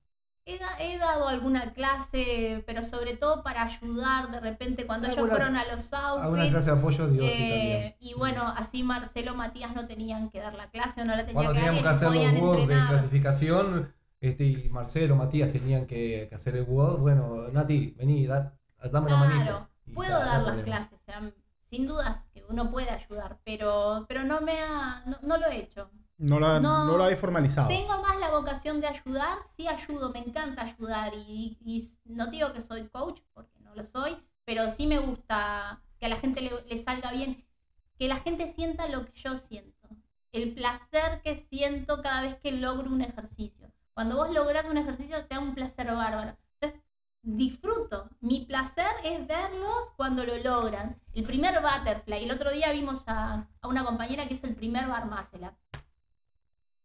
He, da- he dado alguna clase, pero sobre todo para ayudar de repente cuando ellos Alguna- fueron a los Alguna outfits. clase de apoyo, sí, eh, y bueno, así Marcelo Matías no tenían que dar la clase o no la tenían Cuando que dar y teníamos que hacer los WOD de clasificación, este, y Marcelo, Matías tenían que, que hacer el WOD, bueno, Nati, vení, da, dame. Claro, Y puedo ta, no dar las problema. clases, o sea, sin dudas que uno puede ayudar, pero, pero no me ha, no, no lo he hecho. No la, No. no, la he formalizado. Tengo más la vocación de ayudar, sí ayudo, me encanta ayudar y, y no digo que soy coach porque no lo soy, pero sí me gusta que a la gente le, le salga bien, que la gente sienta lo que yo siento, el placer que siento cada vez que logro un ejercicio. Cuando vos lográs un ejercicio te da un placer bárbaro. Entonces, disfruto. Mi placer es verlos cuando lo logran. El primer butterfly. El otro día vimos a, a una compañera que hizo el primer bar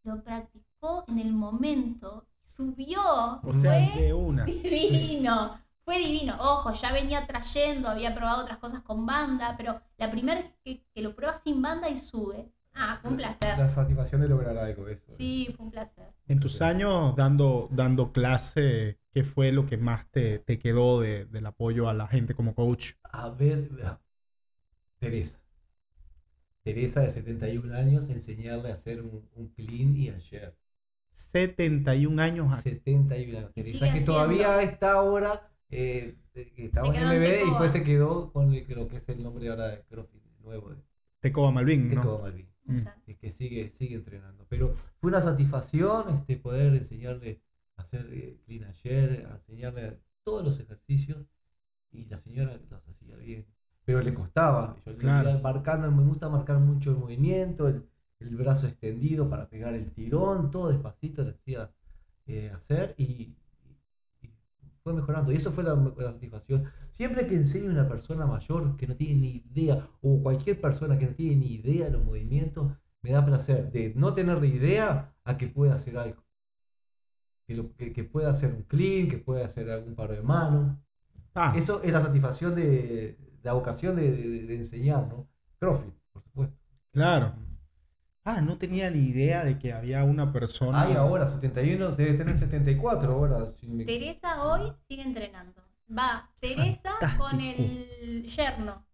lo practicó en el momento, subió, O sea, fue de una. divino, fue divino. Ojo, ya venía trayendo, había probado otras cosas con banda, pero la primera vez que, que lo prueba sin banda y sube. Ah, fue un placer. La satisfacción de lograr algo, eso. Sí, fue un placer. En tus años dando, dando clase, ¿qué fue lo que más te, te quedó de- del apoyo a la gente como coach? A ver, Teresa. Teresa de 71 años, enseñarle a hacer un, un clean y ayer. 71 años. a- 71 años. Teresa que haciendo. todavía está ahora, eh, que estaba en MB y después se quedó con el- lo que es el nombre ahora de CrossFit nuevo de Tecoa Malvin, ¿no? Tecoa Malvin. Mm. Es que sigue, sigue entrenando. Pero fue una satisfacción este, poder enseñarle a hacer eh, clean ayer, a enseñarle todos los ejercicios y la señora los hacía bien. Pero le costaba. Yo le Claro. iba marcando, me gusta marcar mucho el movimiento, el, el brazo extendido para pegar el tirón, todo despacito le hacía eh, hacer y, y fue mejorando. Y eso fue la, la satisfacción. Siempre que enseño a una persona mayor que no tiene ni idea, o cualquier persona que no tiene ni idea de los movimientos, me da placer de no tener ni idea a que pueda hacer algo. Que, lo- que, que pueda hacer un clean, que pueda hacer algún par de manos. Ah, Eso es la satisfacción de la vocación de, de- de enseñar, ¿no? CrossFit, por supuesto. claro. Ah, no tenía ni idea de que había una persona. Hay ahora 71, debe tener 74 ahora. si me- Teresa hoy sigue entrenando. Va Teresa con el yerno.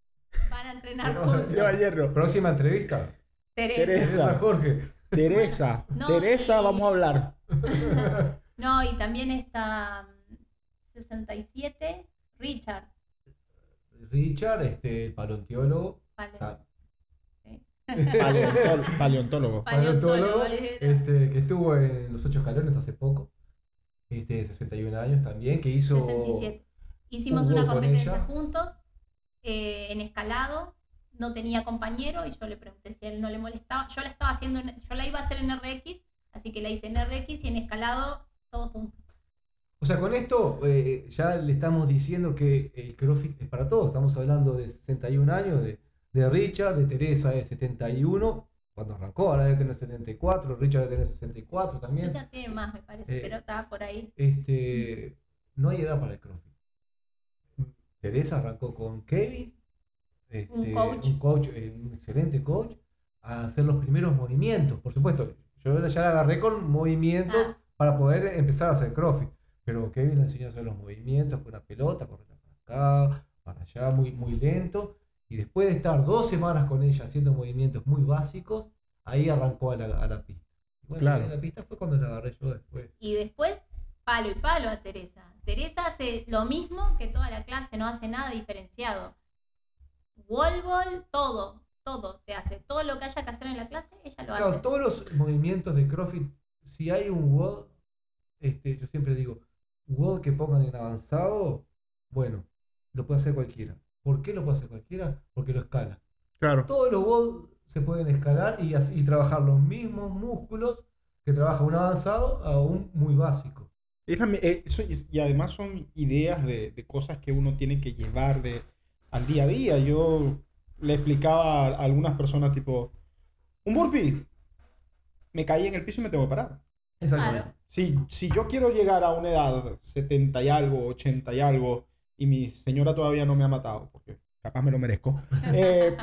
Van a entrenar juntos. Lleva hierro. Próxima entrevista. Teresa. Teresa. Jorge. Teresa, No, Teresa, y- vamos a hablar. No, y también está mm, 67, Richard. Richard, este, el paleontólogo. Paleontólogo. Paleontólogo, paleontólogo, este, que estuvo en los ocho escalones hace poco. Este, 61 años también, que hizo. 67. Hicimos una competencia juntos eh, en escalado. No tenía compañero y yo le pregunté si a él no le molestaba. Yo la estaba haciendo, en- yo la iba a hacer en RX, así que la hice en RX y en escalado todos juntos. O sea, con esto eh, ya le estamos diciendo que el CrossFit es para todos. Estamos hablando de 61 años, de, de Richard, de Teresa de 71, cuando arrancó, ahora debe tener 74, Richard debe tener 64 también. Richard tiene más, me parece, Eh, pero estaba por ahí. Este, no hay edad para el CrossFit. Teresa arrancó con Kevin, este, Un coach. un coach, eh, un excelente coach, a hacer los primeros movimientos. Por supuesto, yo ya la agarré con movimientos Ah. para poder empezar a hacer CrossFit. Pero Kevin le enseñó a hacer los movimientos con una pelota, correr para acá, para allá, muy, muy lento. Y después de estar dos semanas con ella haciendo movimientos muy básicos, ahí arrancó a la, a la pista. Bueno, Claro. en la pista fue cuando la agarré yo después. Y después, palo y palo a Teresa. Teresa hace lo mismo que toda la clase, no hace nada diferenciado. Wall ball, todo, todo te hace. Todo lo que haya que hacer en la clase, ella lo Claro, hace. todos los movimientos de CrossFit, si hay un WOD, este, yo siempre digo, WOD que pongan en avanzado, bueno, lo puede hacer cualquiera. ¿Por qué lo puede hacer cualquiera? Porque lo escala. Claro. Todos los WOD se pueden escalar y, así- y trabajar los mismos músculos que trabaja un avanzado a un muy básico. Es la mi- eh, eso- y además son ideas de, de cosas que uno tiene que llevar de, al día a día. Yo le explicaba a algunas personas tipo, un burpee, me caí en el piso y me tengo que parar. Exactamente. Si, si yo quiero llegar a una edad 70 y algo, 80 y algo, y mi señora todavía no me ha matado, porque capaz me lo merezco, eh,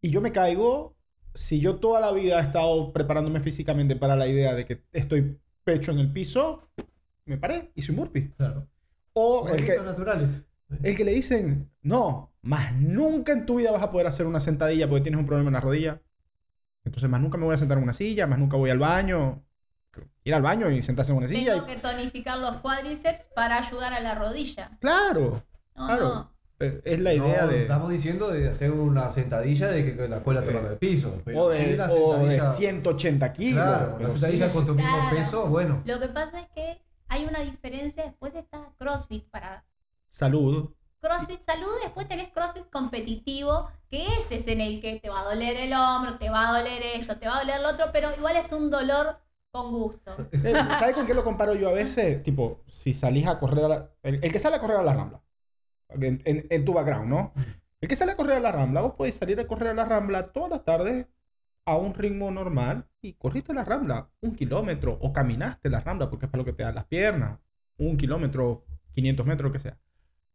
y yo me caigo, si yo toda la vida he estado preparándome físicamente para la idea de que estoy pecho en el piso, me paré, hice un burpee. Claro. O el que, naturales. el que le dicen, no, más nunca en tu vida vas a poder hacer una sentadilla porque tienes un problema en la rodilla. Entonces, más nunca me voy a sentar en una silla, más nunca voy al baño. Ir al baño y sentarse en una silla. Tengo y- que tonificar los cuádriceps para ayudar a la rodilla. Claro, No, claro. no. Eh, Es la idea No, de... Estamos diciendo de hacer una sentadilla de que, la cola te Eh, el piso. pero O de, una o de sentadilla- 180 kilos. Claro, la sentadilla sí. con tu mismo Claro. peso, bueno. Lo que pasa es que hay una diferencia. Después está CrossFit para Salud. CrossFit salud, después tenés CrossFit competitivo, que ese es en el que te va a doler el hombro, te va a doler esto, te va a doler lo otro, pero igual es un dolor con gusto. ¿Sabes con qué lo comparo yo a veces? Tipo, si salís a correr a la... El, que sale a correr a la Rambla. En tu background, ¿no? El que sale a correr a la Rambla, vos podés salir a correr a la Rambla todas las tardes a un ritmo normal y corriste la Rambla un kilómetro o caminaste la Rambla porque es para lo que te dan las piernas. Un kilómetro, 500 metros, lo que sea.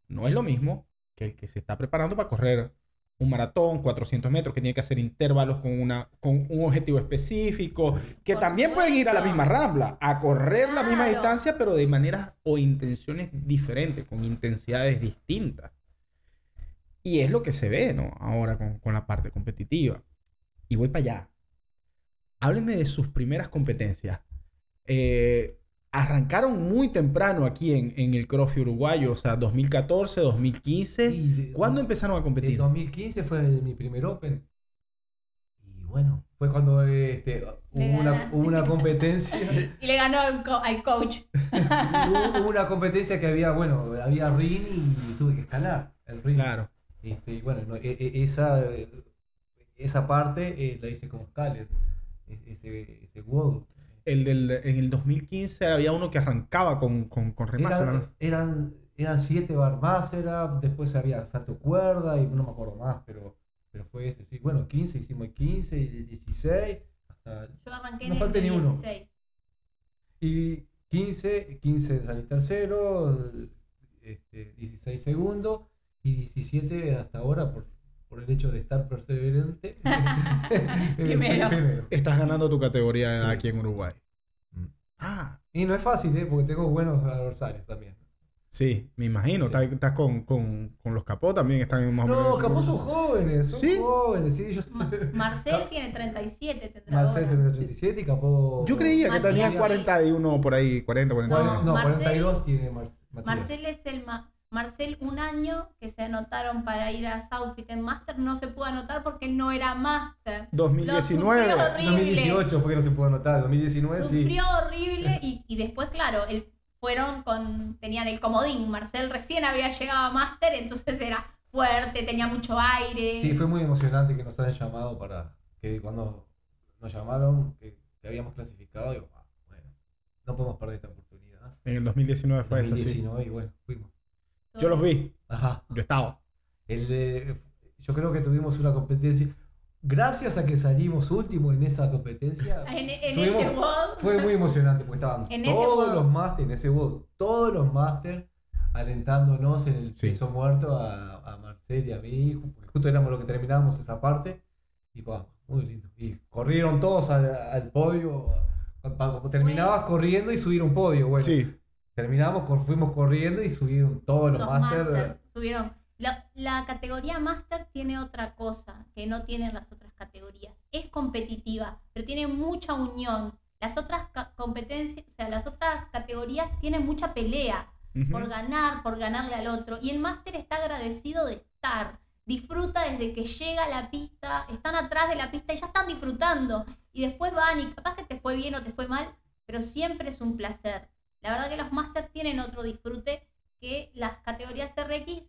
No es lo mismo que el que se está preparando para correr un maratón, 400 metros, que tiene que hacer intervalos con, una, con un objetivo específico, que Por también pueden ir a la misma rambla, a correr la misma distancia, pero de maneras o intenciones diferentes, con intensidades distintas. Y es lo que se ve, ¿no? Ahora con, con la parte competitiva. Y voy para allá. Háblenme de sus primeras competencias. Eh, arrancaron muy temprano aquí en, en el CrossFit uruguayo, o sea, 2014, 2015. Y de- ¿Cuándo empezaron a En competir? 2015 fue el- mi primer Open. Y bueno, fue cuando este, hubo, una, hubo una competencia. Y le ganó al, co- al coach. hubo, hubo una competencia que había, bueno, había ring y tuve que escalar el ring. Claro. Este, y bueno, no, e- e- esa, esa parte eh, la hice como Scaler. e- Ese, ese WOD. El del, en el 2015 había uno que arrancaba con, con, con remasa, Eran, ¿no? eran, eran siete bar era después había salto cuerda y no me acuerdo más, pero, pero fue ese. Sí, bueno, 15, hicimos el 15 y el 16, hasta Yo arranqué No en falta el ni uno. 16. Y 15, 15 salí tercero, este, 16 segundo y 17 hasta ahora por, por el hecho de estar perseverante. eh, Primero. Estás ganando tu categoría Sí. aquí en Uruguay. Mm. Ah, Y no es fácil, ¿eh? porque tengo buenos adversarios también. Sí, me imagino. Sí. Estás, estás con, con, con los capó también, están en más. No, capaz son jóvenes, son ¿Sí? jóvenes, sí. Yo... Ma- Marcel tiene 37, tendrá Marcel ahora. tiene 37 y capó... Yo creía que Matías tenía sí. 41 por ahí, 40, 41. Cuaren- No, Marcel- 42 tiene Mar- Matías. Marcel es el ma- Marcel un año que se anotaron para ir a Southfield en Master no se pudo anotar porque no era Master. 2019. Lo sufrió horrible. 2018 fue que no se pudo anotar, 2019 sí. Sufrió horrible y, y después, claro, el, fueron con, tenían el comodín. Marcel recién había llegado a Master, entonces era fuerte, tenía mucho aire. Sí, fue muy emocionante que nos hayan llamado para que cuando nos llamaron, que, que habíamos clasificado, digo, "Ah, bueno, no podemos perder esta oportunidad. En el 2019 fue eso, sí. 2019 y bueno, fuimos. Yo los vi, Ajá. yo estaba. El, eh, yo creo que tuvimos una competencia. Gracias a que salimos último en esa competencia, En, en Tuvimos- ese WOD, fue muy emocionante, porque estaban En todos los máster, en ese WOD, todos los máster alentándonos en el Sí. peso muerto a, a Marcel y a mí, porque justo éramos los que terminábamos esa parte, y vamos, muy lindo. Y corrieron todos al, al podio, terminabas corriendo y subir un podio, bueno, Sí, terminamos, cor- fuimos corriendo y subieron todos los, los. Masters subieron. La, la categoría Masters tiene otra cosa que no tienen las otras categorías. Es competitiva, pero tiene mucha unión. Las otras competencias, o sea, las otras categorías tienen mucha pelea por ganar, por ganarle al otro. Y el máster está agradecido de estar. Disfruta desde que llega a la pista, están atrás de la pista y ya están disfrutando. Y después van y capaz que te fue bien o te fue mal, pero siempre es un placer. La verdad que los másters tienen otro disfrute que las categorías RX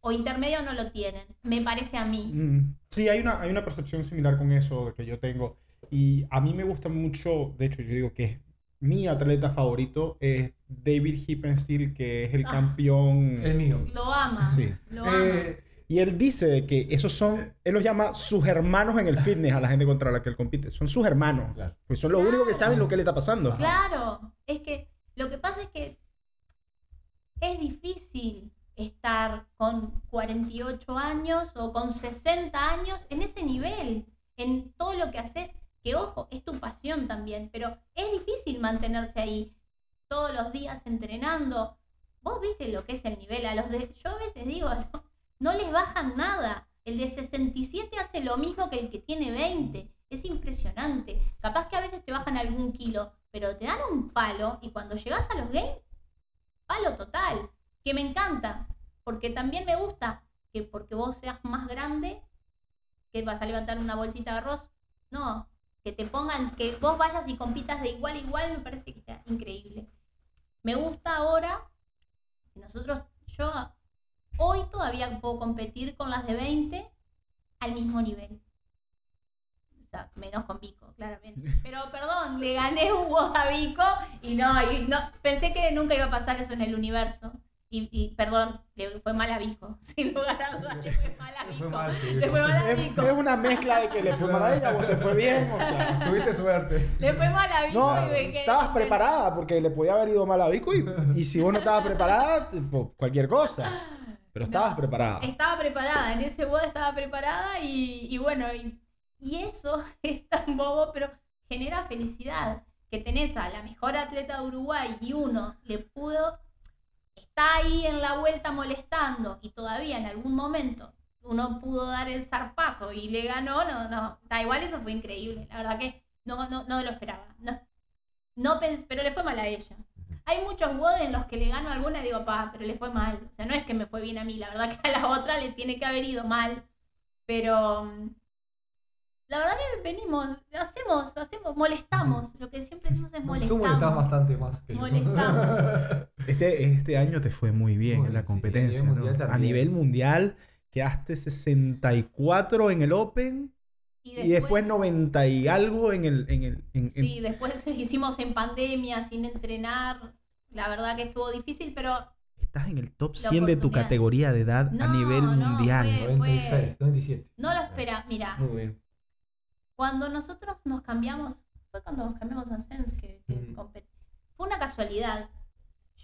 o intermedio no lo tienen, me parece a mí. Mm, Sí, hay una, hay una percepción similar con eso que yo tengo. Y a mí me gusta mucho, de hecho, yo digo que mi atleta favorito es David Hippensteel, que es el Ah. campeón. El mío. Lo ama, Sí. lo ama. Eh, Y él dice que esos son, él los llama sus hermanos en el fitness a la gente contra la que él compite. Son sus hermanos. Claro. Pues son los únicos que saben lo que le está pasando. Claro, es que lo que pasa es que es difícil estar con 48 años o con 60 años en ese nivel, en todo lo que haces, que ojo, es tu pasión también, pero es difícil mantenerse ahí todos los días entrenando. Vos viste lo que es el nivel a los de... Yo a veces digo, no, no les bajan nada. El de 67 hace lo mismo que el que tiene 20. Es impresionante. Capaz que a veces te bajan algún kilo, pero te dan un palo y cuando llegas a los games, palo total. Que me encanta, porque también me gusta que porque vos seas más grande, que vas a levantar una bolsita de arroz. No, que te pongan, que vos vayas y compitas de igual a igual, me parece que está increíble. Me gusta ahora, nosotros, yo hoy todavía puedo competir con las de 20 al mismo nivel. Sea, menos con Vico, claramente. Pero perdón, le gané un WOD a Vico y no, y no, pensé que nunca iba a pasar eso en el universo. Y, y, perdón, le fue mal a Vico. Sin lugar a dudas, le fue mal a Vico. fue mal, sí. Le fue mal a Es, Vico. es una mezcla de que le fue mal a ella o te fue bien. O sea, Tuviste suerte. Le fue mal a Vico. no, y me quedé estabas preparada porque le podía haber ido mal a Vico y, y si vos no estabas preparada, tipo, cualquier cosa. Pero estabas No, preparada. Estaba preparada, en ese WOD estaba preparada y, y bueno, y, y eso es tan bobo, pero genera felicidad. Que tenés a la mejor atleta de Uruguay y uno le pudo, está ahí en la vuelta molestando y todavía en algún momento uno pudo dar el zarpazo y le ganó, no, no, da igual, eso fue increíble. La verdad que no, no, no lo esperaba. No, no pero le fue mal a ella. Hay muchos WOD en los que le gano a alguna y digo, pa, pero le fue mal. O sea, no es que me fue bien a mí, la verdad que a la otra le tiene que haber ido mal. Pero mm, la verdad que venimos, hacemos, hacemos, molestamos. Lo que siempre decimos es Tú molestamos. molestabas bastante más que yo. Molestamos. Este, este año te fue muy bien Bueno, en la sí, competencia. a nivel ¿no? mundial A nivel mundial quedaste 64 en el Open y después 90 y algo en el... En el en- en- Sí, después hicimos en pandemia, sin entrenar. La verdad que estuvo difícil, pero Estás en el top La 100 de tu categoría de edad a No, nivel no, mundial. fue- 96, 97. no lo espera. Mira, Muy bien. Cuando nosotros nos cambiamos, fue cuando nos cambiamos a Sense que, que Mm. Fue una casualidad.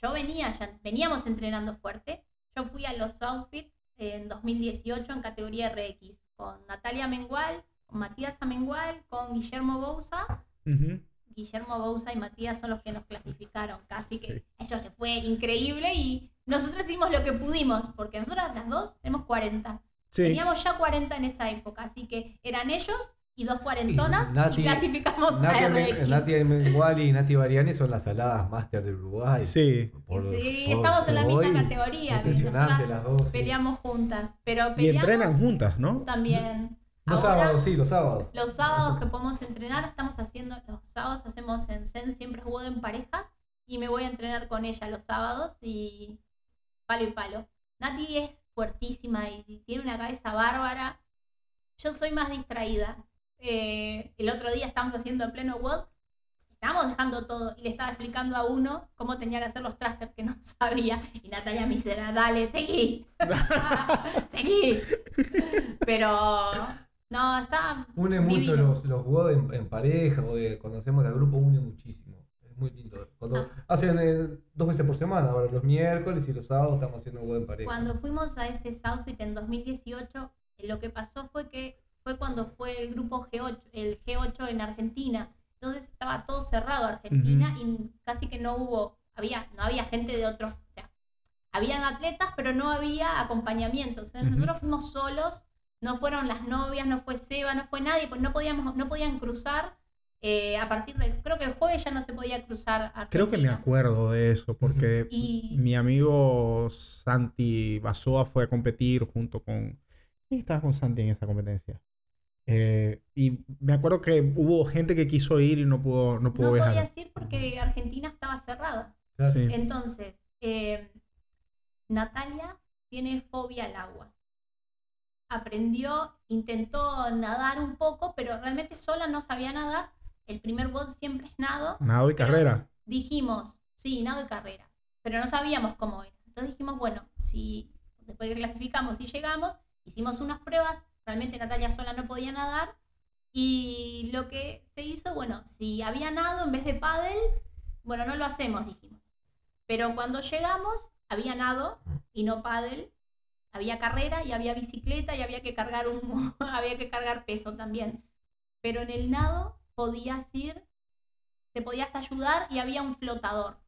Yo venía, ya veníamos entrenando fuerte. Yo fui a los outfits en 2018 en categoría RX con Natalia Mengual, con Matías Amengual, con Guillermo Bouza. Ujú. Guillermo Bouza y Matías son los que nos clasificaron, casi que Sí. a ellos les fue increíble y nosotros hicimos lo que pudimos, porque nosotras las dos tenemos 40. Sí. Teníamos ya 40 en esa época, así que eran ellos y dos cuarentonas y, Nati- clasificamos a Nati, RX. Nati Menguali y Nati Bariani son las saladas máster de Uruguay. Sí. Por- Sí, por estamos en la misma categoría, Impresionante las dos. sí. Peleamos juntas, pero Y entrenan juntas, ¿no? también. Los Ahora, sábados, sí, los sábados. Los sábados que podemos entrenar, estamos haciendo, los sábados hacemos en Zen, siempre juego en parejas y me voy a entrenar con ella los sábados y palo y palo. Nati es fuertísima y tiene una cabeza bárbara. Yo soy más distraída. Eh, el otro día estábamos haciendo en pleno WOD, estábamos dejando todo y le estaba explicando a uno cómo tenía que hacer los trasters que no sabía y Natalia me dice, dale, seguí, seguí. Pero no, está Une mucho los, los juegos en, en pareja o de, cuando hacemos el grupo, une muchísimo. Es muy lindo. Cuando Ah. hacen eh, dos veces por semana, ahora los miércoles y los sábados estamos haciendo juego en pareja. Cuando fuimos a ese Southfit en 2018, eh, lo que pasó fue que fue cuando fue el grupo G8, el G8 en Argentina. Entonces estaba todo cerrado Argentina y casi que no hubo, había, no había gente de otros, o sea, habían atletas, pero no había acompañamiento. Ujú. nosotros fuimos solos, no fueron las novias, no fue Seba, no fue nadie, pues no podíamos, no podían cruzar. eh, a partir del, creo que el jueves ya no se podía cruzar Argentina. Creo que me acuerdo de eso, porque Y- mi amigo Santi Basoa fue a competir junto con... ¿Quién estaba con Santi en esa competencia? Eh, y me acuerdo que hubo gente que quiso ir y no pudo, no pudo No viajar. podías ir porque Argentina estaba cerrada. Claro. Sí. Entonces, eh, Natalia tiene fobia al agua. Aprendió, intentó nadar un poco, pero realmente sola no sabía nadar. El primer WOD siempre es nado. Nado y carrera. Dijimos, sí, nado y carrera, pero no sabíamos cómo era. Entonces dijimos, bueno, si después que clasificamos y llegamos, hicimos unas pruebas. Realmente Natalia sola no podía nadar. Y lo que se hizo, bueno, si había nado en vez de paddle, bueno, no lo hacemos, dijimos. Pero cuando llegamos, había nado y no paddle, había carrera y había bicicleta y había que cargar un había que cargar peso también. Pero en el nado podías ir, te podías ayudar y había un flotador.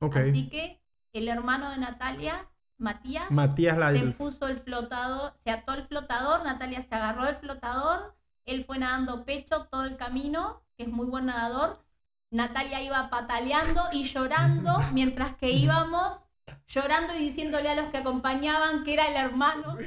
Ok. Así que el hermano de Natalia, Matías, Matías se puso el flotador, se ató el flotador, Natalia se agarró el flotador, él fue nadando pecho todo el camino, que es muy buen nadador. Natalia iba pataleando y llorando mientras que íbamos, llorando y diciéndole a los que acompañaban que era el hermano.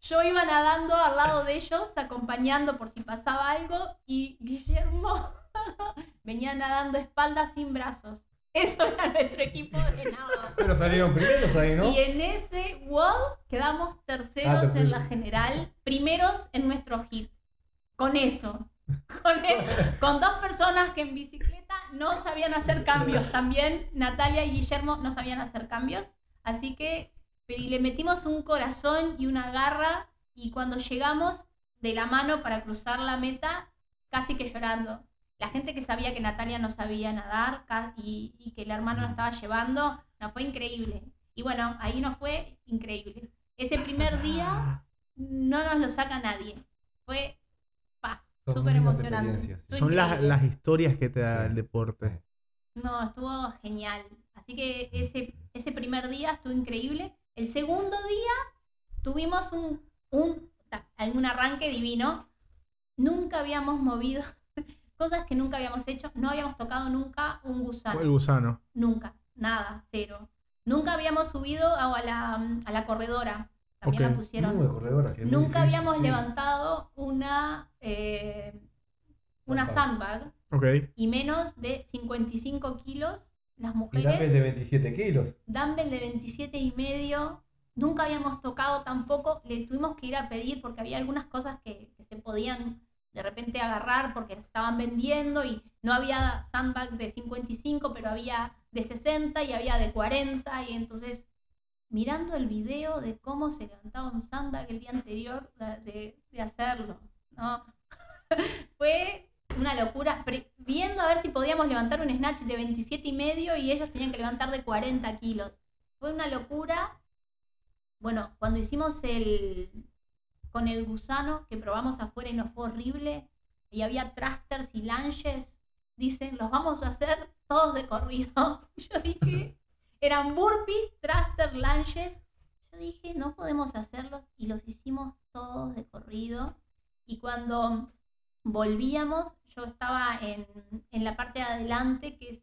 Yo iba nadando al lado de ellos, acompañando por si pasaba algo, y Guillermo venía nadando espaldas sin brazos. Eso era nuestro equipo de nada. Pero salieron primeros ahí, ¿no? Y en ese WOD quedamos terceros Ah, en la general, primeros en nuestro hit. Con eso. Con, e- con dos personas que en bicicleta no sabían hacer cambios. También Natalia y Guillermo no sabían hacer cambios. Así que pero y le metimos un corazón y una garra. Y cuando llegamos de la mano para cruzar la meta, casi que llorando. La gente que sabía que Natalia no sabía nadar y, y que el hermano la estaba llevando, no fue increíble. Y bueno, ahí nos fue increíble. Ese primer día no nos lo saca nadie. Fue súper emocionante. Son las, las historias que te da Sí. el deporte. No, estuvo genial. Así que ese, ese primer día estuvo increíble. El segundo día tuvimos un, un, un arranque divino. Nunca habíamos movido cosas que nunca habíamos hecho. No habíamos tocado nunca un gusano. El gusano. Nunca, nada, cero. Nunca habíamos subido a a la, a la corredora. También la pusieron. Corredora, que Nunca difícil, habíamos sí. levantado una, eh, una Sandbag. sandbag Ok. y menos de 55 kilos. Las mujeres, Dumbbell de 27 kilos. dumbbell de 27 y medio. Nunca habíamos tocado tampoco. Le tuvimos que ir a pedir porque había algunas cosas que, que se podían de repente agarrar porque estaban vendiendo y no había sandbag de 55, pero había de 60 y había de 40. Y entonces, mirando el video de cómo se levantaba un sandbag el día anterior de, de- hacerlo, ¿no? Fue una locura. Viendo a ver si podíamos levantar un snatch de 27 y medio y ellos tenían que levantar de 40 kilos. Fue una locura. Bueno, cuando hicimos el con el gusano que probamos afuera y nos fue horrible, y había thrusters y lunges, dicen, los vamos a hacer todos de corrido. Yo dije, eran burpees, thruster, lunges. Yo dije, no podemos hacerlos y los hicimos todos de corrido. Y cuando volvíamos, yo estaba en, en la parte de adelante, que es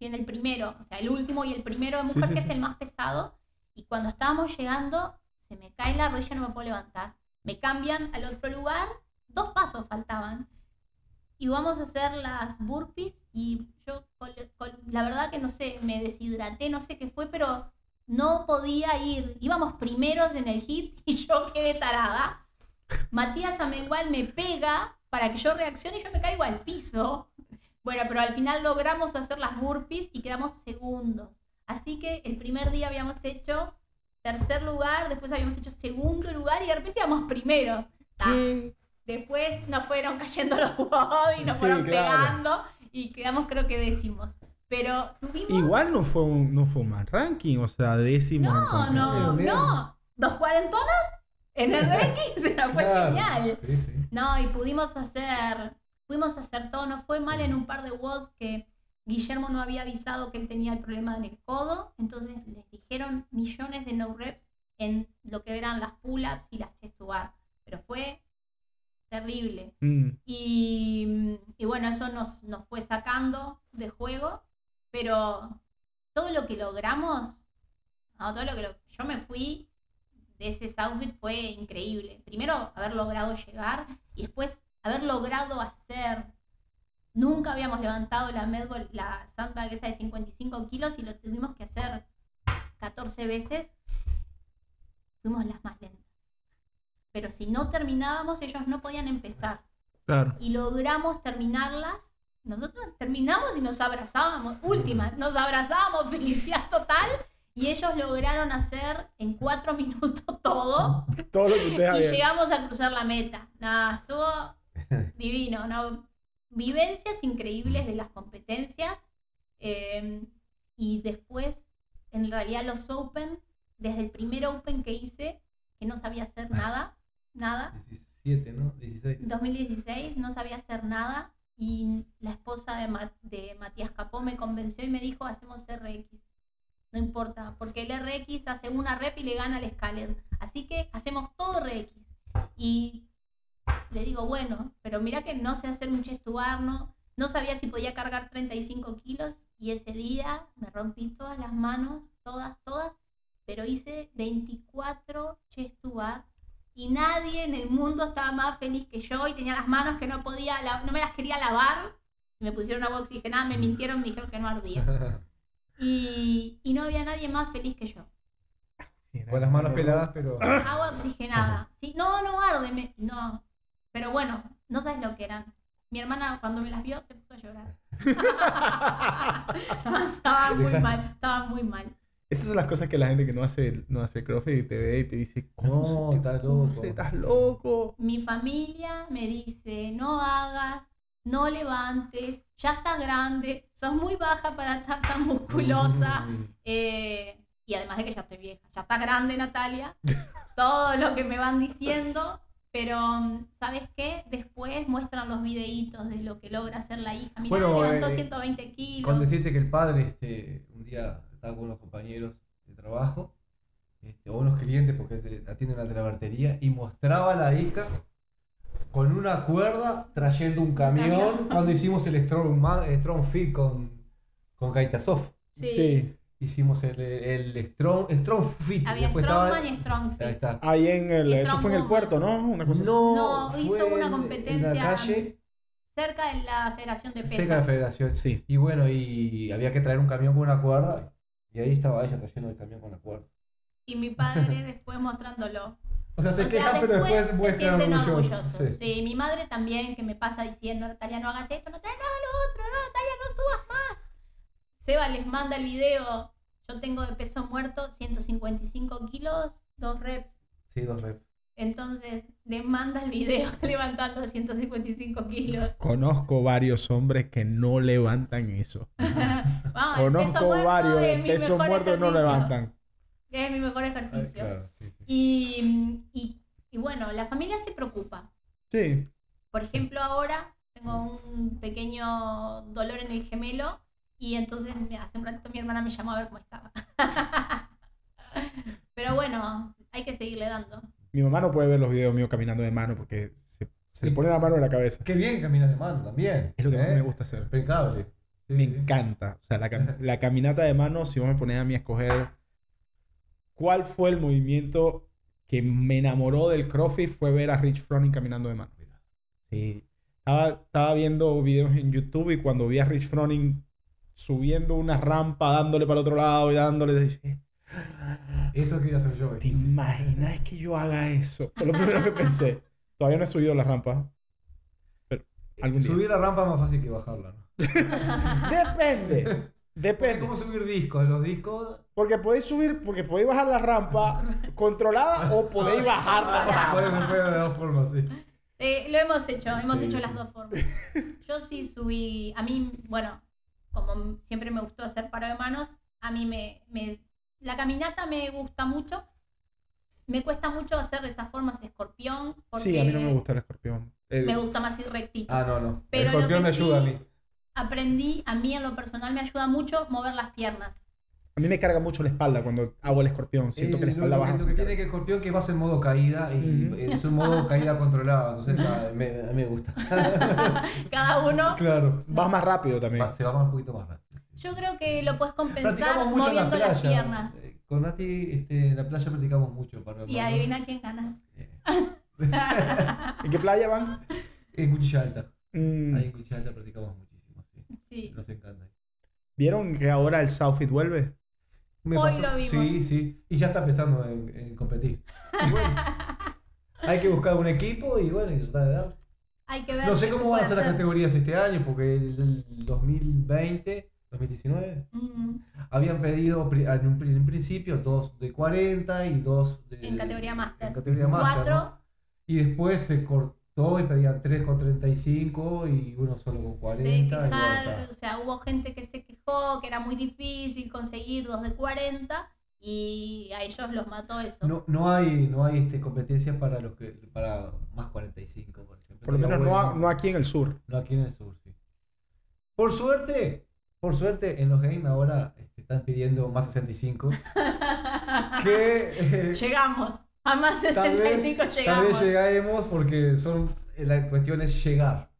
en el primero, o sea, el último y el primero de Sí, mujer, sí, que sí. es el más pesado. Y cuando estábamos llegando, se me cae la rodilla, no me puedo levantar. Me cambian al otro lugar, dos pasos faltaban. Y vamos a hacer las burpees y yo, la verdad que no sé, me deshidraté, no sé qué fue, pero no podía ir. Íbamos primeros en el hit y yo quedé tarada. Matías Amengual me pega para que yo reaccione y yo me caigo al piso. Bueno, pero al final logramos hacer las burpees y quedamos segundos. Así que el primer día habíamos hecho tercer lugar, después habíamos hecho segundo lugar y de repente íbamos primero. Después nos fueron cayendo los body, nos Sí, fueron claro. pegando y quedamos creo que décimos. Pero tuvimos... Igual no fue un, no fue un mal ranking, o sea, décimo. No, no, no. Dos cuarentonas en el ranking se nos fue Claro, genial. Sí. No, y pudimos hacer, pudimos hacer todo, nos fue mal en un par de WODs que Guillermo no había avisado que él tenía el problema en el codo, entonces les dijeron millones de no reps en lo que eran las pull-ups y las chest pero fue terrible. Mm, Y, y bueno, eso nos, nos fue sacando de juego, pero todo lo que logramos, no, todo lo que lo- yo me fui de ese Southfield fue increíble. Primero, haber logrado llegar y después haber logrado hacer. Nunca habíamos levantado la medball, la sandbag esa de 55 kilos y lo tuvimos que hacer 14 veces. Fuimos las más lentas. Pero si no terminábamos, ellos no podían empezar claro. y logramos terminarlas. Nosotros terminamos y nos abrazábamos, última, nos abrazábamos, felicidad total, y ellos lograron hacer en cuatro minutos todo Todo lo que y llegamos a cruzar la meta. Nada, estuvo divino, ¿no? Vivencias increíbles de las competencias eh, y después, en realidad, los Open, desde el primer Open que hice, que no sabía hacer nada, nada, 17, ¿no? 16. 2016 no sabía hacer nada y la esposa de, Ma- de Matías Capó me convenció y me dijo hacemos RX. No importa, porque el RX hace una rep y le gana al Scaled. Así que hacemos todo RX. Y le digo, bueno, pero mira que no sé hacer un chest to bar, no, no sabía si podía cargar 35 kilos y ese día me rompí todas las manos, todas, todas, pero hice 24 chest to bar y nadie en el mundo estaba más feliz que yo y tenía las manos que no podía, no me las quería lavar. Me pusieron agua oxigenada, me mintieron, me dijeron que no ardía. Y, y no había nadie más feliz que yo. Con las manos peladas, pero. Agua oxigenada. Sí, no, no arde, me- no. Pero bueno, no sabes lo que eran. Mi hermana cuando me las vio se puso a llorar. estaban muy mal, estaban muy mal. Esas son las cosas que la gente que no hace, no hace CrossFit te ve y te dice, No, se te estás loco". Estás loco. Mi familia me dice, no hagas, no levantes, ya estás grande, sos muy baja para estar tan musculosa. Eh, y además de que ya estoy vieja, ya estás grande Natalia, todo lo que me van diciendo, pero ¿sabes qué? Después muestran los videitos de lo que logra hacer la hija. Mirá, Bueno, levantó eh, 120 kilos. Con decirte que el padre, este, un día estaba con unos compañeros de trabajo, este, o unos clientes, porque te- atiende una televertería, y mostraba a la hija con una cuerda trayendo un camión, camión. cuando hicimos el Strong, Ma- el Strong Fit con, con Gaitasov. Sí. Sí. Hicimos el, el Strong, Strong Fit. Había Strongman y Strong Ahí Fit. está. Ahí en el. Eso fue en el puerto, ¿no? Una cosa así. No, No, hizo una en- en competencia la calle, Cerca de la Federación de cerca de la Pesas. federación. Sí. Y bueno, y había que traer un camión con una cuerda. Y ahí estaba ella trayendo el camión con la cuerda. Y mi padre después mostrándolo. O sea, se o sea, quejan, pero después después se sienten orgullosos. orgullosos. Sí. Sí. mi madre también que me pasa diciendo, Natalia, no hagas esto, Natalia, no hagas lo otro, no, Natalia, no subas más. Seba les manda el video, yo tengo de peso muerto 155 kilos, dos reps. Sí, dos reps. Entonces les manda el video levantando 155 kilos. Conozco varios hombres que no levantan eso. Vamos, Conozco varios es de mi peso mejor muerto que no ejercicio. levantan. Es mi mejor Ay, ejercicio. claro, sí, sí. Y, y, y bueno, la familia se preocupa. Sí. Por ejemplo, ahora tengo un pequeño dolor en el gemelo y entonces me- hace un ratito mi hermana me llamó a ver cómo estaba. Pero bueno, hay que seguirle dando. Mi mamá no puede ver los videos míos caminando de mano porque se, se le pone la mano en la cabeza. Qué bien caminas de mano también. Es lo que más ¿eh? me gusta hacer. Impecable. Sí, Me sí. encanta. O sea, la, cam- la caminata de mano, si vos me pones a mí a escoger cuál fue el movimiento que me enamoró del CrossFit, fue ver a Rich Froning caminando de mano. Sí. Estaba, estaba viendo videos en YouTube y cuando vi a Rich Froning subiendo una rampa, dándole para el otro lado y dándole, Eso quería hacer yo. ¿te imaginas que yo haga eso? Fue lo primero que pensé. Todavía no he subido la rampa. Pero algún día. Subir la rampa es más fácil que bajarla. ¿no? Depende. Depende. ¿Cómo subir discos? Los discos. Porque podéis subir, porque podéis bajar la rampa controlada o podéis bajar la rampa. Puede ser feo de dos formas, sí. Eh, lo hemos hecho, hemos Sí, hecho sí. las dos formas. Yo sí subí, a mí, bueno, como siempre me gustó hacer paro de manos, a mí me, me- la caminata me gusta mucho. Me cuesta mucho hacer esas formas escorpión, porque Sí, a mí no me gusta el escorpión. El- me gusta más ir rectito. Ah, no, no. Pero el escorpión me ayuda sí- a mí. Aprendí, a mí en lo personal me ayuda mucho mover las piernas. A mí me carga mucho la espalda cuando hago el escorpión. Siento que la Eh, espalda lo, baja. lo que tiene que el escorpión que vas en modo caída y es un modo caída controlada. Entonces me- a mí me gusta. Cada uno, claro. Vas más rápido también. Va- se va más un poquito más rápido. yo creo que lo puedes compensar la moviendo las piernas. Eh, Con Nati este, en la playa practicamos mucho. Para Y adivina quién gana. ¿En qué playa van? En Cuchilla Alta. Mm, Ahí en Cuchilla Alta practicamos muchísimo. Sí. Sí. Nos encanta. ¿Vieron que ahora el Southfit vuelve? Me Hoy lo vimos. Sí, sí. Y ya está pensando en, en competir. Y bueno, hay que buscar un equipo y bueno, y tratar de dar. Hay que ver. No sé cómo van a ser las categorías este año, porque el, el 2020, 2019, Mm, habían pedido en un, en principio dos de 40 y dos de, En categoría Master. en categoría Master, Cuatro. ¿no? Y después se cortó y pedían 3 con 35 y uno solo con 40. se quejaron, o sea, hubo gente que se quejó que era muy difícil conseguir dos de 40 y a ellos los mató eso. No, no hay, no hay este, competencias para los que para más 45, por ejemplo. Por lo menos no, a- no aquí en el sur. No aquí en el sur, sí. Por suerte, por suerte en los games ahora este, están pidiendo más 65. que eh, Llegamos. A más tal, vez, 65 tal llegamos. vez llegaremos porque son eh, la cuestión es llegar.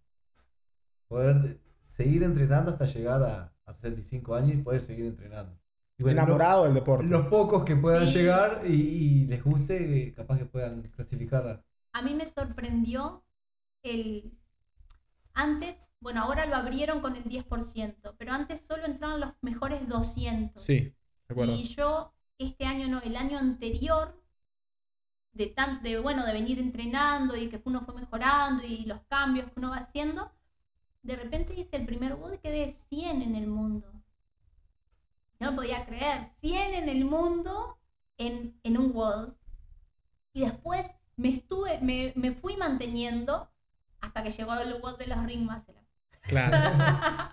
Poder seguir entrenando hasta llegar a, a 65 años y poder seguir entrenando. Y bueno, Enamorado del deporte. Los, pocos que puedan Sí. llegar y, y les guste, eh, capaz que puedan clasificar. a- mí me sorprendió el... Antes, bueno, ahora lo abrieron con el 10%, pero antes solo entraban los mejores 200. Sí, recuerdo. Y yo, este año no, el año anterior, de, tan, de, bueno, de venir entrenando y que uno fue mejorando y los cambios que uno va haciendo, de repente hice el primer WOD y quedé 100 en el mundo. No podía creer, 100 en el mundo en, en un WOD. Y después me estuve, me, me fui manteniendo hasta que llegó el WOD de los Ring Muscle Up. Claro.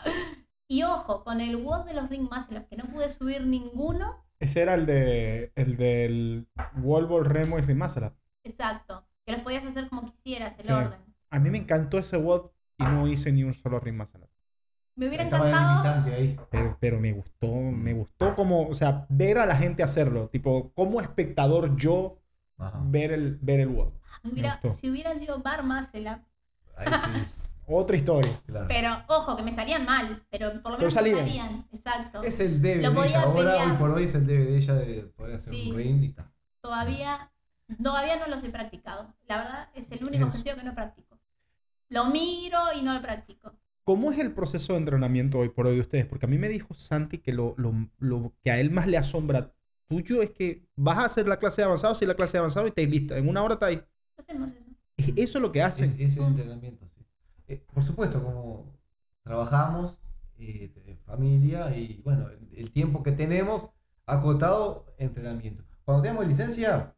y ojo, con el WOD de los Ring Muscle Up, que no pude subir ninguno, Ese era el de el del Ball Remo y Rimásala. Exacto, que los podías hacer como quisieras, el Sí. orden. A mí me encantó ese WOD y no hice ni un solo Rimásala. Me hubiera encantado. ahí. Pero, pero me gustó, me gustó como, o sea, ver a la gente hacerlo. Tipo, como espectador yo Ajá. ver el, ver el WOD. hubiera- gustó. si hubiera sido Bar Up. Ahí sí, Otra historia. claro. Pero ojo, que me salían mal, pero por lo menos me salían. salían. Exacto. Es el debe Lo de podía ella ahora, pelear. hoy por hoy es el debe de ella de poder hacer Sí. un ring y está. Todavía, todavía no los he practicado. La verdad es el único ejercicio que no practico. Lo miro y no lo practico. ¿Cómo es el proceso de entrenamiento hoy por hoy de ustedes? Porque a mí me dijo Santi que lo, lo, lo que a él más le asombra tuyo es que vas a hacer la clase de avanzado, si la clase de avanzado y te lista. En una hora está ahí. Hacemos eso. Es- Eso es lo que hacen. Es, es el entrenamiento. Eh, por supuesto, como trabajamos, eh, de familia y bueno, el, el tiempo que tenemos acotado, entrenamiento. Cuando tenemos licencia,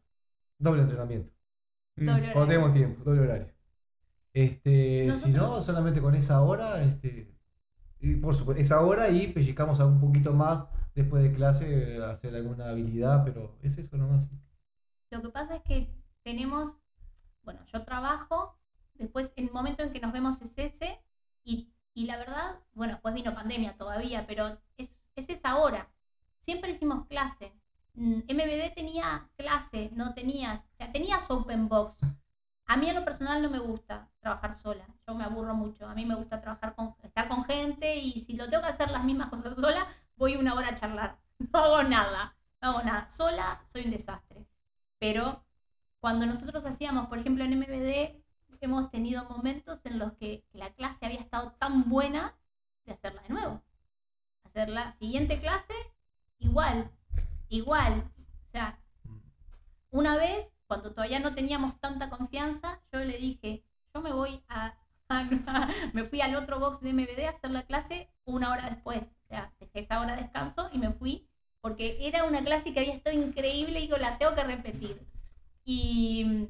doble entrenamiento. Mm. Doble Cuando tenemos tiempo, doble horario. Este, Si no, solamente con esa hora, este, y por supuesto, esa hora y pellizcamos un poquito más después de clase, hacer alguna habilidad, pero es eso nomás. Lo que pasa es que tenemos, bueno, yo trabajo, después el momento en que nos vemos es ese, Y, y la verdad, bueno, después vino pandemia todavía, pero es, es esa hora. Siempre hicimos clase. Mm, MBD tenía clase, no tenías, o sea, tenías open box. A mí en lo personal no me gusta trabajar sola, yo me aburro mucho. A mí me gusta trabajar con, estar con gente y si lo tengo que hacer las mismas cosas sola, voy una hora a charlar. No hago nada, no hago nada. Sola soy un desastre. Pero cuando nosotros hacíamos, por ejemplo, en MBD, hemos tenido momentos en los que la clase había estado tan buena de hacerla de nuevo. Hacer la siguiente clase igual, igual. O sea, una vez, cuando todavía no teníamos tanta confianza, yo le dije, yo me voy a, me fui al otro box de MBD a hacer la clase una hora después. O sea, dejé esa hora de descanso y me fui porque era una clase que había estado increíble y digo, la tengo que repetir. Y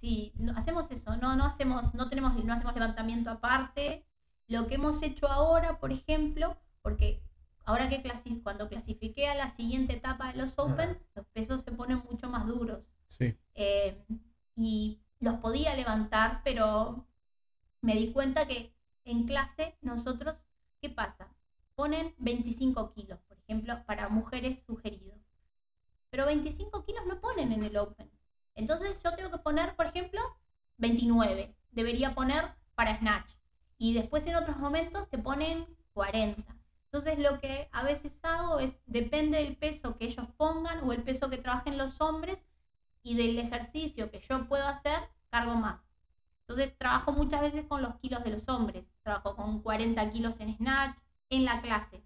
sí, no, hacemos eso, no, no hacemos, no tenemos, no hacemos levantamiento aparte. Lo que hemos hecho ahora, por ejemplo, porque ahora que clasi cuando clasifiqué a la siguiente etapa de los Open, los pesos se ponen mucho más duros. Sí. Eh, y los podía levantar, pero me di cuenta que en clase nosotros, ¿qué pasa? Ponen 25 kilos, por ejemplo, para mujeres sugerido. Pero 25 kilos no ponen en el Open. Entonces yo tengo que poner, por ejemplo, 29. Debería poner para Snatch. Y después en otros momentos te ponen 40. Entonces lo que a veces hago es, depende del peso que ellos pongan o el peso que trabajen los hombres y del ejercicio que yo puedo hacer, cargo más. Entonces trabajo muchas veces con los kilos de los hombres. Trabajo con 40 kilos en Snatch, en la clase.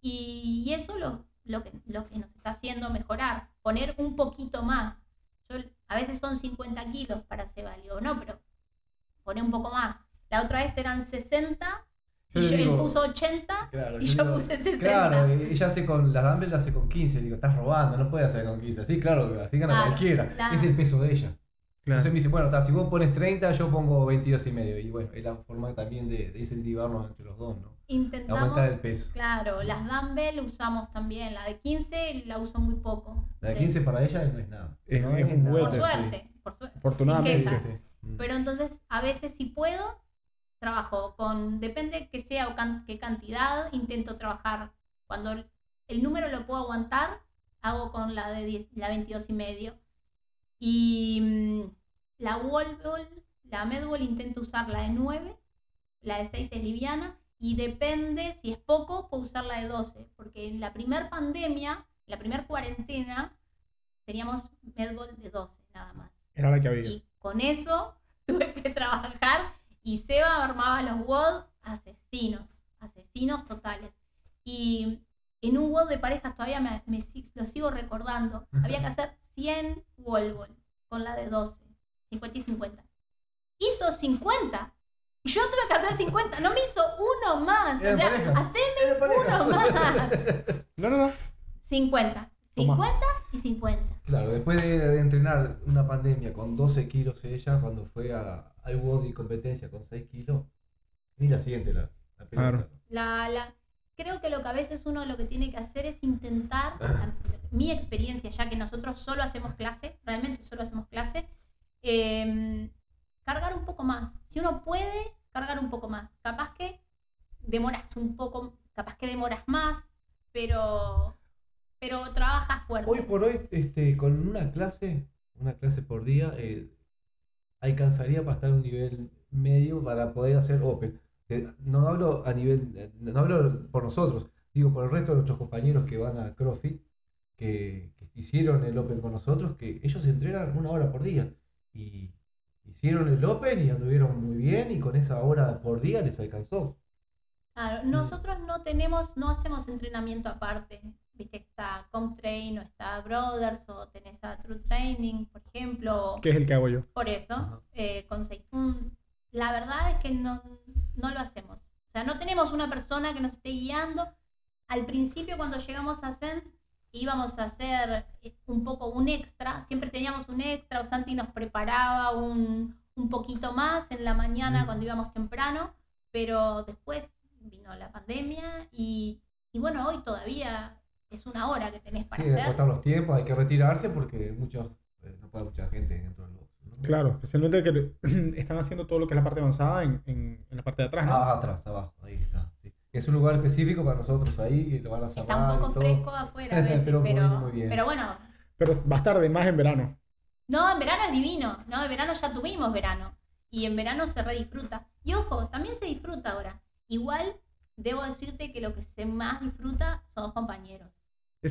Y, eso lo, que, lo que nos está haciendo mejorar, poner un poquito más. Yo, a veces son 50 kilos para ser válido, no, pero pone un poco más. La otra vez eran 60 Yo y yo, él digo- puso 80 Claro, y yo yo digo, puse 60. Claro, ella hace con las dumbbells la hace con 15. Digo, estás robando, no puedes hacer con 15. Sí, claro, así gana Claro, cualquiera. claro. Es el peso de ella. Claro. Entonces me dice, bueno, está, si vos pones 30, yo pongo 22 y medio. Y bueno, es la forma también de, de incentivarnos entre los dos, ¿no? Intentamos, Aumentar el peso. claro, las dumbbell usamos también. La de 15 la uso muy poco. La de Sí. 15 para ella no es nada. Es- No es un nada. Por suerte, por suerte. Afortunadamente. Sí. Mm. Pero entonces, a veces si puedo, trabajo con, depende que sea o can- qué cantidad, intento trabajar. Cuando el, el número lo puedo aguantar, hago con la de 10 la 22 y medio. Y mm, la wall ball, la med ball intento usar la de 9, la de 6 es liviana, y depende, si es poco, puedo usar la de 12, porque en la primer pandemia, la primer cuarentena, teníamos med ball de 12 nada más. Era la que había. Y con eso tuve que trabajar y Seba armaba los WOD asesinos, asesinos totales. Y en un WOD de parejas todavía me, me lo sigo recordando. Había que hacer 100 wall con la de 12, 50 y 50. Hizo 50. Y yo tuve que hacer 50. No me hizo uno más. O sea, haceme uno más. No, no, no. 50. Toma. 50 y 50. Claro, después de, de entrenar una pandemia con 12 kilos ella, cuando fue a, al body competencia con 6 kilos, ni la siguiente la, la pelota. Claro. La, la- creo que lo que a veces uno lo que tiene que hacer es intentar, a- mi experiencia, ya que nosotros solo hacemos clase, realmente solo hacemos clase, em, cargar un poco más. Si uno puede, cargar un poco más. Capaz que demoras un poco, capaz que demoras más, pero, pero trabajas fuerte. Hoy por hoy, este, con una clase, una clase por día, eh, alcanzaría para estar en un nivel medio para poder hacer Open. Eh, no hablo a nivel, eh, no hablo por nosotros, digo por el resto de nuestros compañeros que van a CrossFit, que, que hicieron el Open con nosotros, que ellos entrenan una hora por día. Y hicieron el Open y anduvieron muy bien y con esa hora por día les alcanzó. Claro, nosotros no tenemos, no hacemos entrenamiento aparte. Viste que está ComTrain o está Brothers o tenés a True Training, por ejemplo. ¿Qué es el que hago yo? Por eso, eh, con Seifun. La verdad es que no, no lo hacemos. O sea, no tenemos una persona que nos esté guiando. Al principio, cuando llegamos a Sense, íbamos a hacer eh, un poco un extra. Siempre teníamos un extra, o Santi nos preparaba un, un poquito más en la mañana Mm. cuando íbamos temprano. Pero después vino la pandemia y, y bueno, hoy todavía es una hora que tenés para Sí, hacer. cortar los tiempos, hay que retirarse porque muchos, eh, no puede mucha gente dentro del box. ¿no? ¿no? Claro, especialmente que están haciendo todo lo que es la parte avanzada en, en, en la parte de atrás, ¿no? Ah, atrás, abajo, ahí está. sí. Es un lugar específico para nosotros ahí, que lo van a cerrar Está un poco fresco afuera a veces, Pero pero, muy- muy bien. pero bueno, Pero va a estar de más en verano. No, en verano es divino, ¿no? En verano ya tuvimos verano. Y en verano se redisfruta. Y ojo, también se disfruta ahora. Igual, debo decirte que lo que se más disfruta son los compañeros.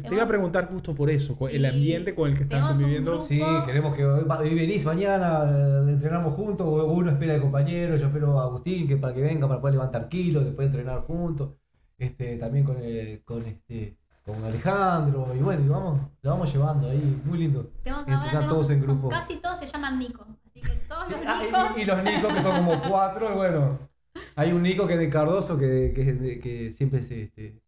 Te iba a preguntar justo por eso, el ambiente con el que están conviviendo. Sí, queremos que hoy venís mañana, eh, entrenamos juntos, o uno espera al compañero, yo espero a Agustín que para que venga para poder levantar kilos, después entrenar juntos, este, también con, el- con este con Alejandro, y bueno, y vamos, lo vamos llevando ahí, muy lindo. Tenemos ahora entrenar tenemos- todos en son- grupo. casi todos se llaman Nico. Así que todos los y- Nicos. y, y los Nicos que son como cuatro, y bueno, hay un Nico que es de Cardoso que, que, que siempre se este,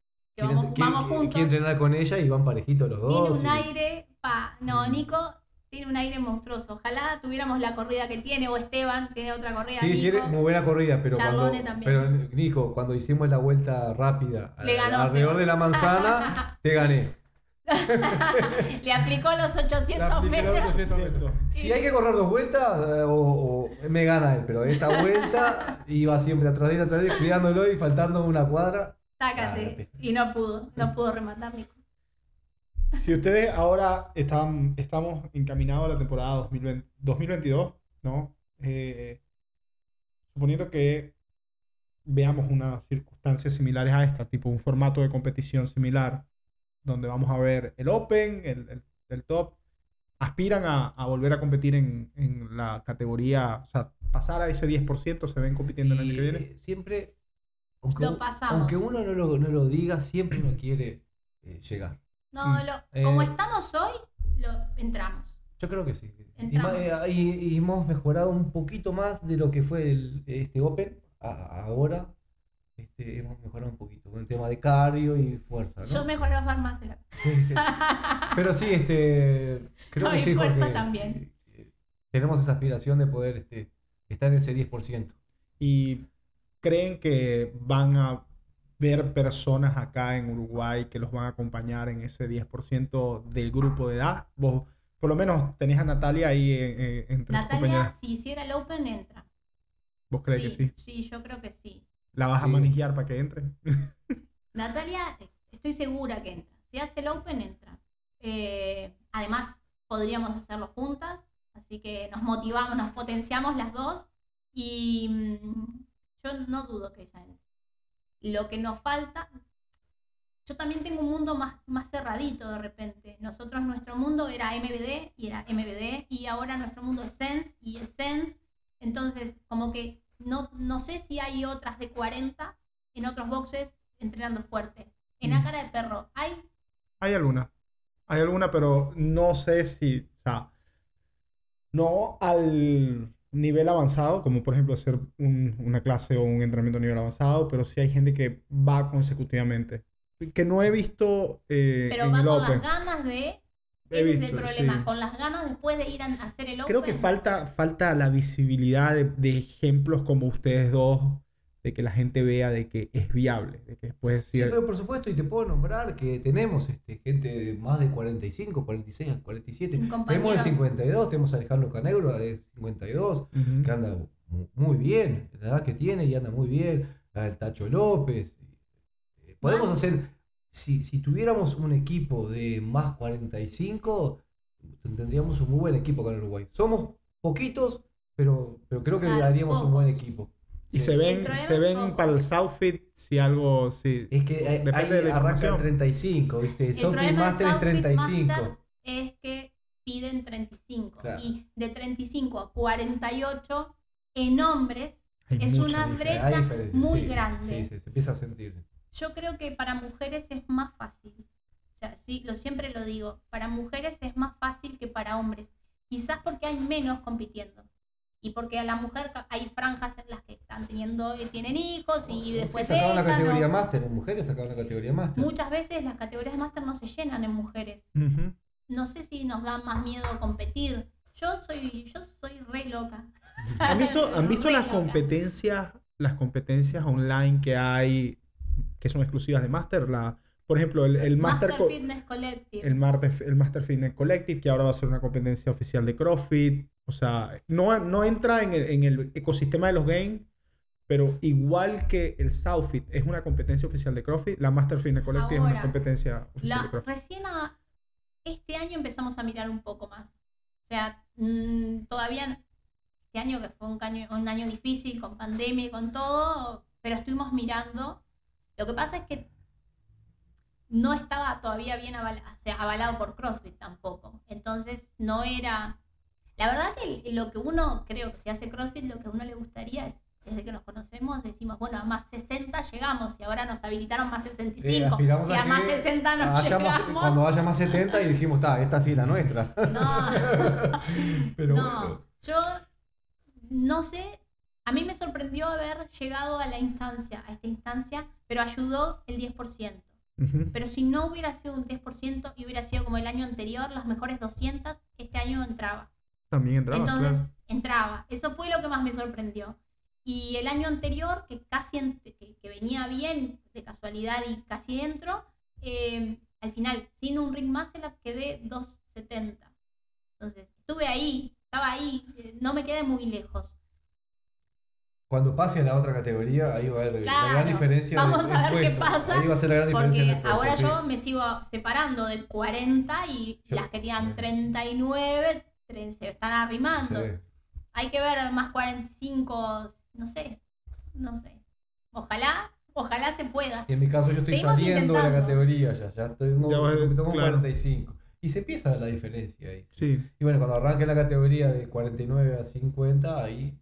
vamos, quiere- vamos juntos. quiere entrenar con ella y van parejitos los dos. Tiene un y- aire, pa, no. Nico tiene un aire monstruoso. Ojalá tuviéramos la corrida que tiene, o Esteban tiene otra corrida. Sí, Nico. tiene muy buena corrida, pero cuando, también. pero Nico, cuando hicimos la vuelta rápida Le ganó, alrededor sí. de la manzana, te gané. Le aplicó los 800 Le apliqué los metros. 800 metros. Si hay que correr dos vueltas, eh, o, o me gana él, pero esa vuelta iba siempre atrás de él, atrás de él, cuidándolo y faltando una cuadra. Tácate. Y no pudo, no pudo rematar Nico. Si ustedes ahora están, estamos encaminados a la temporada 2020 2022, ¿no? Eh, suponiendo que veamos unas circunstancias similares a esta, tipo un formato de competición similar, donde vamos a ver el Open, el, el- el Top, aspiran a, a volver a competir en, en la categoría, o sea, pasar a ese 10%, se ven compitiendo el año que viene. siempre, aunque, Lo pasamos. aunque uno no lo, no lo diga, siempre uno quiere eh, llegar. No, Mm. lo- como Eh. estamos hoy, lo entramos. Yo creo que sí. Y, Entramos. eh, y- y hemos mejorado un poquito más de lo que fue el, este Open a- ahora. Este, hemos mejorado un poquito con el tema de cardio y fuerza, ¿no? Yo mejor los más. pero sí, este, creo No, que y sí, fuerza porque también. tenemos esa aspiración de poder este, estar en ese 10%. y creen que van a ver personas acá en Uruguay que los van a acompañar en ese 10% del grupo de edad. Vos, por lo menos, tenés a Natalia ahí eh, eh, entre tus compañeras. Natalia, si hiciera el Open, entra. ¿Vos crees que sí? Sí, yo creo que sí. ¿La vas a Sí. manejar para que entre? Natalia, estoy segura que entra. Si hace el Open, entra. Eh, además, podríamos hacerlo juntas, así que nos motivamos, nos potenciamos las dos y mm, yo no dudo que ella entre. Lo que nos falta, yo también tengo un mundo más, más cerradito de repente. Nosotros, nuestro mundo era MBD y era MBD y ahora nuestro mundo es Sense y es Sense. Entonces, como que no, no sé si hay otras de 40 en otros boxes entrenando fuerte. En Mm. la cara de perro, hay Hay alguna. Hay alguna, pero no sé si, o sea, no al nivel avanzado, como por ejemplo hacer un- una clase o un entrenamiento a nivel avanzado, pero sí hay gente que va consecutivamente. Que no he visto eh, pero en va el con Open. las ganas de. He Ese es el visto, problema, sí. con las ganas después de ir a hacer el Open. Creo que falta, falta la visibilidad de, de ejemplos como ustedes dos, de que la gente vea de que es viable, de que después Sí, decir, pero por supuesto, y te puedo nombrar que tenemos este, gente de más de 45, 46, 47. Tenemos de Compañeros. 52, tenemos a Alejandro Canegro de 52, Ujú. que anda mu- muy bien, la edad que tiene y anda muy bien. El Tacho López. Eh, Podemos hacer, si, si tuviéramos un equipo de más 45, tendríamos un muy buen equipo con Uruguay. Somos poquitos, pero, pero creo que Claro, haríamos un buen equipo. Y Sí. se ven, se ven para el Southfit si algo, si, Es que hay, Depende ahí de la arranca el información. 35, ¿viste? El problema Master es Southfit 35. Master es que piden 35. Claro. Y de 35 a 48 en hombres hay es una brecha Hay muy sí, grande. Sí, sí, se empieza a sentir. Yo creo que para mujeres es más fácil. O sea, sí, lo siempre lo digo. Para mujeres es más fácil que para hombres. Quizás porque hay menos compitiendo. Y porque a la mujer hay franjas en las que están teniendo, eh, tienen hijos y Sí, después sacaban la dejan, categoría ¿no? máster, en mujeres sacaban la categoría máster. Muchas veces las categorías de máster no se llenan en mujeres. No sé si nos da más miedo competir. Yo soy, yo soy re loca. ¿Han visto, han visto las loca. competencias, las competencias online que hay, que son exclusivas de Master? La por ejemplo, el, el Master, Master Co- Fitness Collective. el, Master, el Master Fitness Collective, que ahora va a ser una competencia oficial de CrossFit. O sea, no, no entra en el, en el ecosistema de los games, pero igual que el Southfit es una competencia oficial de CrossFit, la Master Fitness Collective es Ahora, una competencia oficial La- de CrossFit. recién a- este año empezamos a mirar un poco más. O sea, mm, todavía este año que fue un año, un año difícil con pandemia y con todo, pero estuvimos mirando. Lo que pasa es que no estaba todavía bien avala- o sea, avalado por CrossFit tampoco. Entonces no era... La verdad que lo que uno, creo que si hace CrossFit, lo que a uno le gustaría es, desde que nos conocemos, decimos, bueno, a más 60 llegamos y ahora nos habilitaron más 65. Eh, si a más que 60 no haya más- llegamos. cuando haya más 70 y dijimos, está, esta sí, la nuestra. No, Pero no, bueno. yo no sé, a mí me sorprendió haber llegado a la instancia, a esta instancia, pero ayudó el 10%. Pero si no hubiera sido un 10% y hubiera sido como el año anterior, las mejores 200, este año entraba. También entraba, Entonces, claro. entraba. Eso fue lo que más me sorprendió. Y el año anterior, que casi que, que venía bien, de casualidad y casi dentro, eh, al final, sin un ring muscle up, quedé 2.70. Entonces, estuve ahí, estaba ahí, eh, no me quedé muy lejos. Cuando pase a la otra categoría, ahí va a haber la gran diferencia. de- vamos a ver qué pasa, Ahí va a ser la gran diferencia. Porque del puesto, ahora sí. yo me sigo separando de 40 y Yo- las que tenían Bien. 39 tre- se están arrimando. Sí. Hay que ver más 45, no sé, no sé. Ojalá, ojalá se pueda. Y en mi caso yo estoy Seguimos saliendo de la categoría ya, ya tengo, Ya claro. 45. Y se empieza la diferencia ahí. Sí. Y bueno, cuando arranque la categoría de 49 a 50, ahí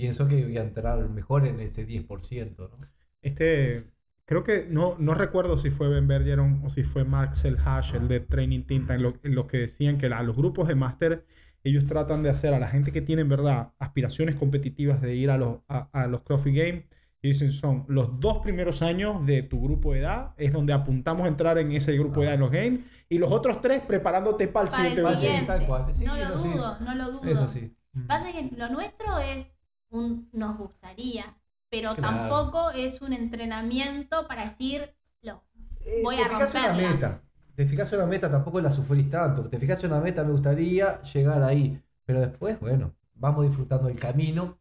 pienso que voy a entrar mejor en ese 10%, ¿no? Este, creo que no, no recuerdo si fue Ben Bergeron o si fue Maxel Hash, el de Training Tinta, en lo, en lo que decían que a los grupos de máster ellos tratan de hacer a la gente que tiene en verdad aspiraciones competitivas de ir a los, a, a los CrossFit Games. Y dicen, son los dos primeros años de tu grupo de edad, es donde apuntamos a entrar en ese grupo de edad en los games, y los otros tres preparándote para el Para el siguiente sí, siguiente. tal cual. Sí, no lo sí. dudo, no lo dudo. Eso sí. Pasa que lo nuestro es un nos gustaría, pero Claro. tampoco es un entrenamiento para decir lo Eh, Voy te a fijas en una romperla. meta. Te fijas en una meta, tampoco la sufrís tanto. Te fijas en una meta, me gustaría llegar ahí. Pero después, bueno, vamos disfrutando el camino.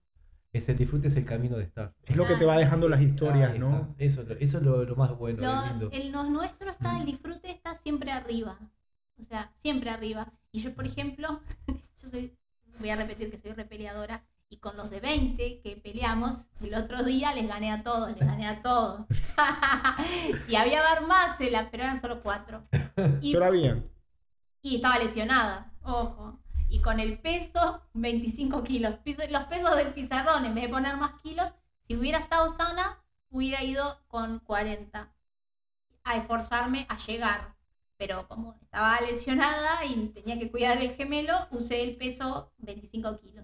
Ese disfrute es el camino de estar. Es lo que te va dejando las historias, ¿no? Eso, es lo- eso es lo, lo más bueno, Lo- lo lindo. el lo nuestro está, el disfrute está siempre arriba. O sea, siempre arriba. Y yo, por ejemplo, yo soy, voy a repetir que soy repeleadora, y con los de 20 que peleamos, el otro día les gané a todos, les gané a todos. y había bar más, pero eran solo cuatro. Y, Pero bien. y estaba lesionada, ojo. Y con el peso, 25 kilos. Piso- Los pesos del pizarrón, en vez de poner más kilos, si hubiera estado sana, hubiera ido con 40 a esforzarme a llegar. Pero como estaba lesionada y tenía que cuidar el gemelo, usé el peso 25 kilos.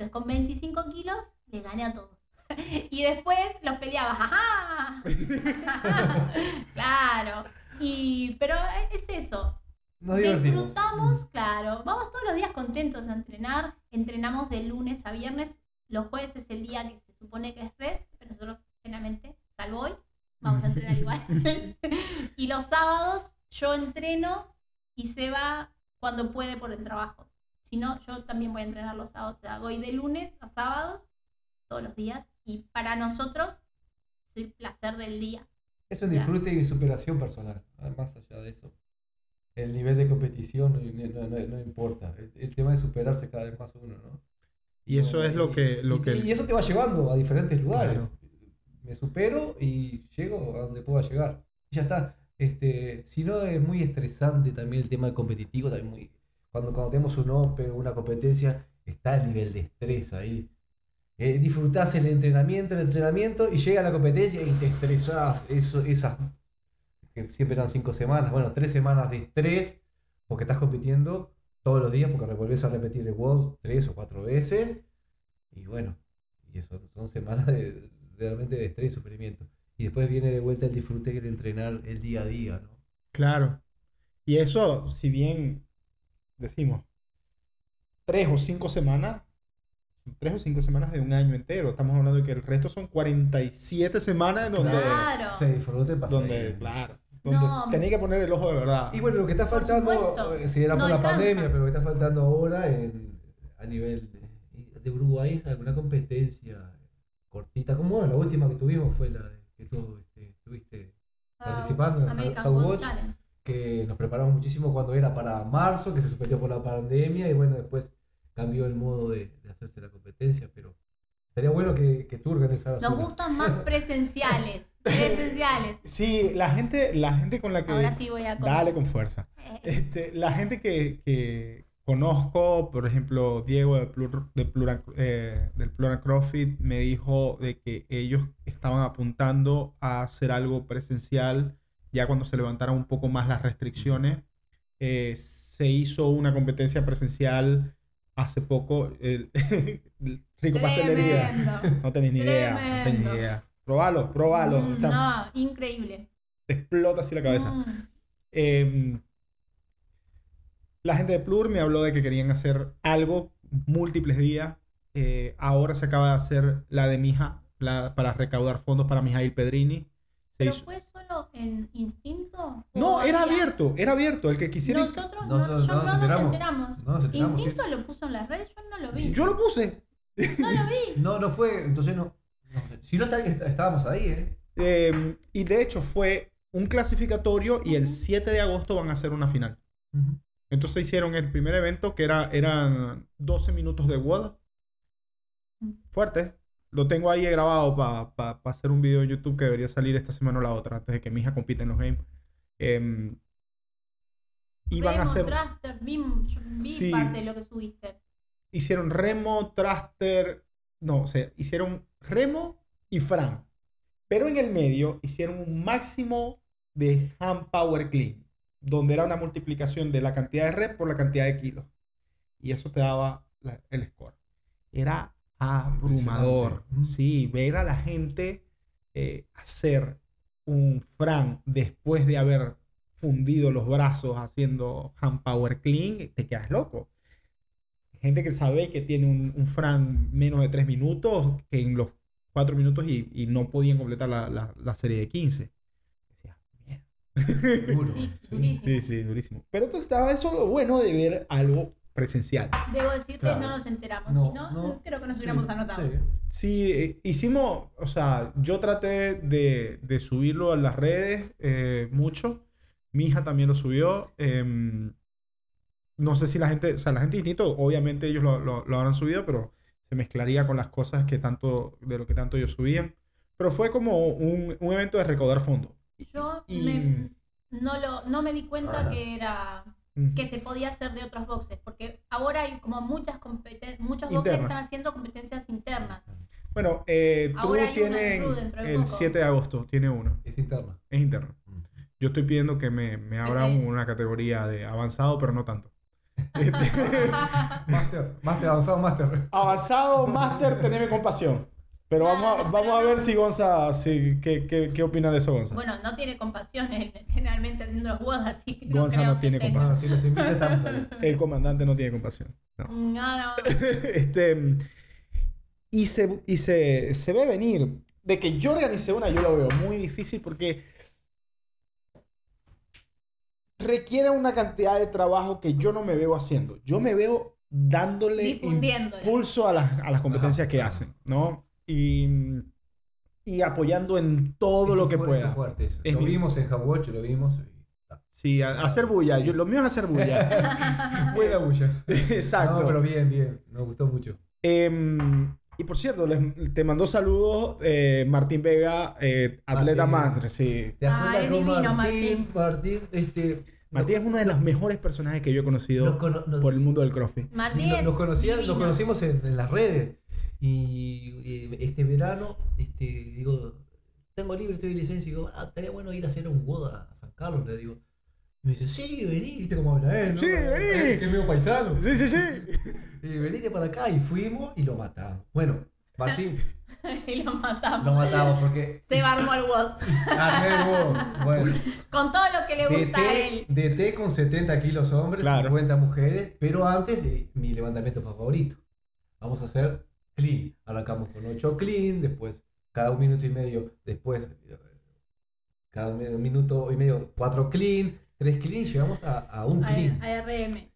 Entonces con 25 kilos le gané a todos. Y después los peleaba, ¡ajá! claro. Y, pero es eso, Nos. Disfrutamos, claro. Vamos todos los días contentos a entrenar. Entrenamos de lunes a viernes. Los jueves es el día que se supone que es rest, pero nosotros generalmente, salvo hoy, vamos a entrenar igual. y los sábados yo entreno y se va cuando puede por el trabajo. Si no, yo también voy a entrenar los sábados. O sea, voy de lunes a sábados todos los días. Y para nosotros es el placer del día. Es un disfrute y superación personal. ah, Más allá de eso. El nivel de competición no, no- no- no importa. El, el tema es superarse cada vez más uno, ¿no? Y eso es lo que... Lo y, que y eso te va llevando a diferentes lugares. Claro. Me supero y llego a donde pueda llegar. Y ya está. Este, si no es muy estresante también el tema competitivo, también muy, cuando, cuando tenemos un Open una competencia, está el nivel de estrés ahí. Eh, disfrutás el entrenamiento, el entrenamiento y llega la competencia y te estresás. Eso, esas que siempre eran cinco semanas, bueno, tres semanas de estrés porque estás compitiendo todos los días porque volvés a repetir el WOD tres o cuatro veces. Y bueno, y eso son semanas de, realmente de estrés y sufrimiento. Y después viene de vuelta el disfrute de entrenar el día a día, ¿no? Claro. Y eso, si bien decimos tres o cinco semanas, tres o cinco semanas de un año entero. Estamos hablando de que el resto son 47 semanas donde, Claro. Se disfrute donde pasadito. claro. donde No. tenía que poner el ojo de verdad. Y bueno, lo que está faltando, eh, si era No por la alcanza. pandemia, pero lo que está faltando ahora en, a nivel de, de Uruguay es alguna competencia cortita, como bueno, la última que tuvimos fue la de, que tú este, estuviste participando en el American Watch. Challenge. Que nos preparamos muchísimo cuando era para marzo, que se suspendió por la pandemia y bueno, después cambió el modo de, de hacerse la competencia, pero estaría bueno que, que tú organizaras Nos una. gustan más presenciales. presenciales. Sí, la gente, la gente con la que... Ahora sí voy a comer. Dale con fuerza. Eh, Este, la gente que, que conozco, por ejemplo, Diego de Plur- de Plura- eh, del Plural CrossFit me dijo de que ellos estaban apuntando a hacer algo presencial ya cuando se levantaran un poco más las restricciones. Eh, se hizo una competencia presencial hace poco, el, Rico Pastelería. No tenés ni idea, no tenés ni idea. Probalo, probalo. Mm, está- no, increíble. Te explota así la cabeza. Mm. Em, la gente de Plur me habló de que querían hacer algo múltiples días. Eh, ahora se acaba de hacer la de Mija la- para recaudar fondos para Mijail Pedrini. Se ¿Pero hizo- fue en instinto? ¿O No, era había- abierto, era abierto. El que quisiera. Nosotros No, no, no, yo no no, nos enteramos. enteramos. No nos enteramos, sí. Instinto lo puso en las redes, yo no lo vi. Yo lo puse. No lo vi. No, no fue, entonces no. Si no está- est- estábamos ahí, ¿eh? Em, y de hecho fue un clasificatorio y el Ujú. 7 de agosto van a hacer una final. Ujú. Entonces hicieron el primer evento que era, eran 12 minutos de WOD. Fuerte. Lo tengo ahí grabado para hacer un video en YouTube que debería salir esta semana o la otra, antes de que mi hija compita en los games. Y van a hacer. Thruster, vi, vi Sí. parte de lo que subiste. Hicieron remo, thruster. No, o sea, hicieron remo y fran. Pero en el medio hicieron un máximo de hand power clean, donde era una multiplicación de la cantidad de rep por la cantidad de kilos. Y eso te daba la- el score. Era abrumador. Sí, ver a la gente eh, hacer un fran después de haber fundido los brazos haciendo hand power clean, te quedas loco. Gente que sabe que tiene un, un fran menos de 3 minutos, que en los 4 minutos y, y no podían completar la, la- la serie de 15. Decía, "Mierda". Duro. Sí, sí. durísimo. Sí, sí, durísimo. Pero entonces estaba eso lo bueno de ver algo presencial. Debo decirte, Claro. no nos enteramos. No, si no, creo que nos Sí, hubiéramos anotado. sí. Sí, eh, hicimos, o sea, yo traté de, de subirlo a las redes eh, mucho. Mi hija también lo subió. em, no sé si la gente, o sea, la gente distinto, obviamente ellos lo, lo, lo habrán subido, pero se mezclaría con las cosas que tanto, de lo que tanto ellos subían. Pero fue como un, un evento de recaudar fondos. Yo Y- me- no, lo, no me di cuenta que era Que se podía hacer de otros boxes, porque ahora hay como muchas competen muchos boxes que están haciendo competencias internas. Bueno, eh, hay una de el poco. 7 de agosto, tiene uno, Es interna. es interno. Mm. Yo estoy pidiendo que me, me abran te- una categoría de avanzado, pero no tanto. Este, Master, master, avanzado master. avanzado, máster, teneme compasión. Pero vamos a, vamos pero a ver si Gonza, si, ¿qué, qué, qué opina de eso, Gonza? bueno, no tiene compasión generalmente haciendo los bodas, así que Gonza creo no tiene compasión. Bueno, si nos invita, estamos ahí. El comandante no tiene compasión. No. No, no. este, y se, y se, se ve venir. De que yo organice una, yo lo veo muy difícil porque requiere una cantidad de trabajo que yo no me veo haciendo. Yo me veo dándole impulso a las, a las competencias Ajá, que hacen, ¿no? Y, y apoyando en todo lo que pueda. fuerte eso. Es Lo mi- vimos en Hawatch, lo vimos. Sí, a- hacer bulla. Yo, lo mío es hacer bulla. Buena bulla. Exacto. No, pero bien, bien. Nos gustó mucho. Em, y por cierto, les- te mandó saludos eh, Martín Vega, eh, atleta máster. Sí. ¿Te das Ah, es divino, Martín, Martín, este. Martín es uno de los mejores personajes que yo he conocido nos, cono- nos- por el mundo del CrossFit. Martín nos, es nos conocía- nos conocimos en, en las redes. Y, este verano, este, digo, tengo libre, estoy de licencia. Y digo, ah, estaría bueno ir a hacer un boda a San Carlos. Le digo. Y me dice, sí, vení, viste cómo habla él. ¿no? Sí, vení. Que es medio paisano. Sí, sí, sí. Y venite para acá y fuimos y lo matamos. Bueno, Martín, y lo matamos. lo matamos porque. Se armó el WOD. Ah, nuevo. Bueno, Con todo lo que le gusta a él. DT, DT con 70 kilos hombres, Claro. 50 mujeres, pero antes eh, mi levantamiento favorito. Vamos a hacer clean. Arrancamos con 8 clean, después cada un minuto y medio, después eh, cada mi- minuto y medio, cuatro clean, tres clean, llegamos a, a un A, clean. a RM.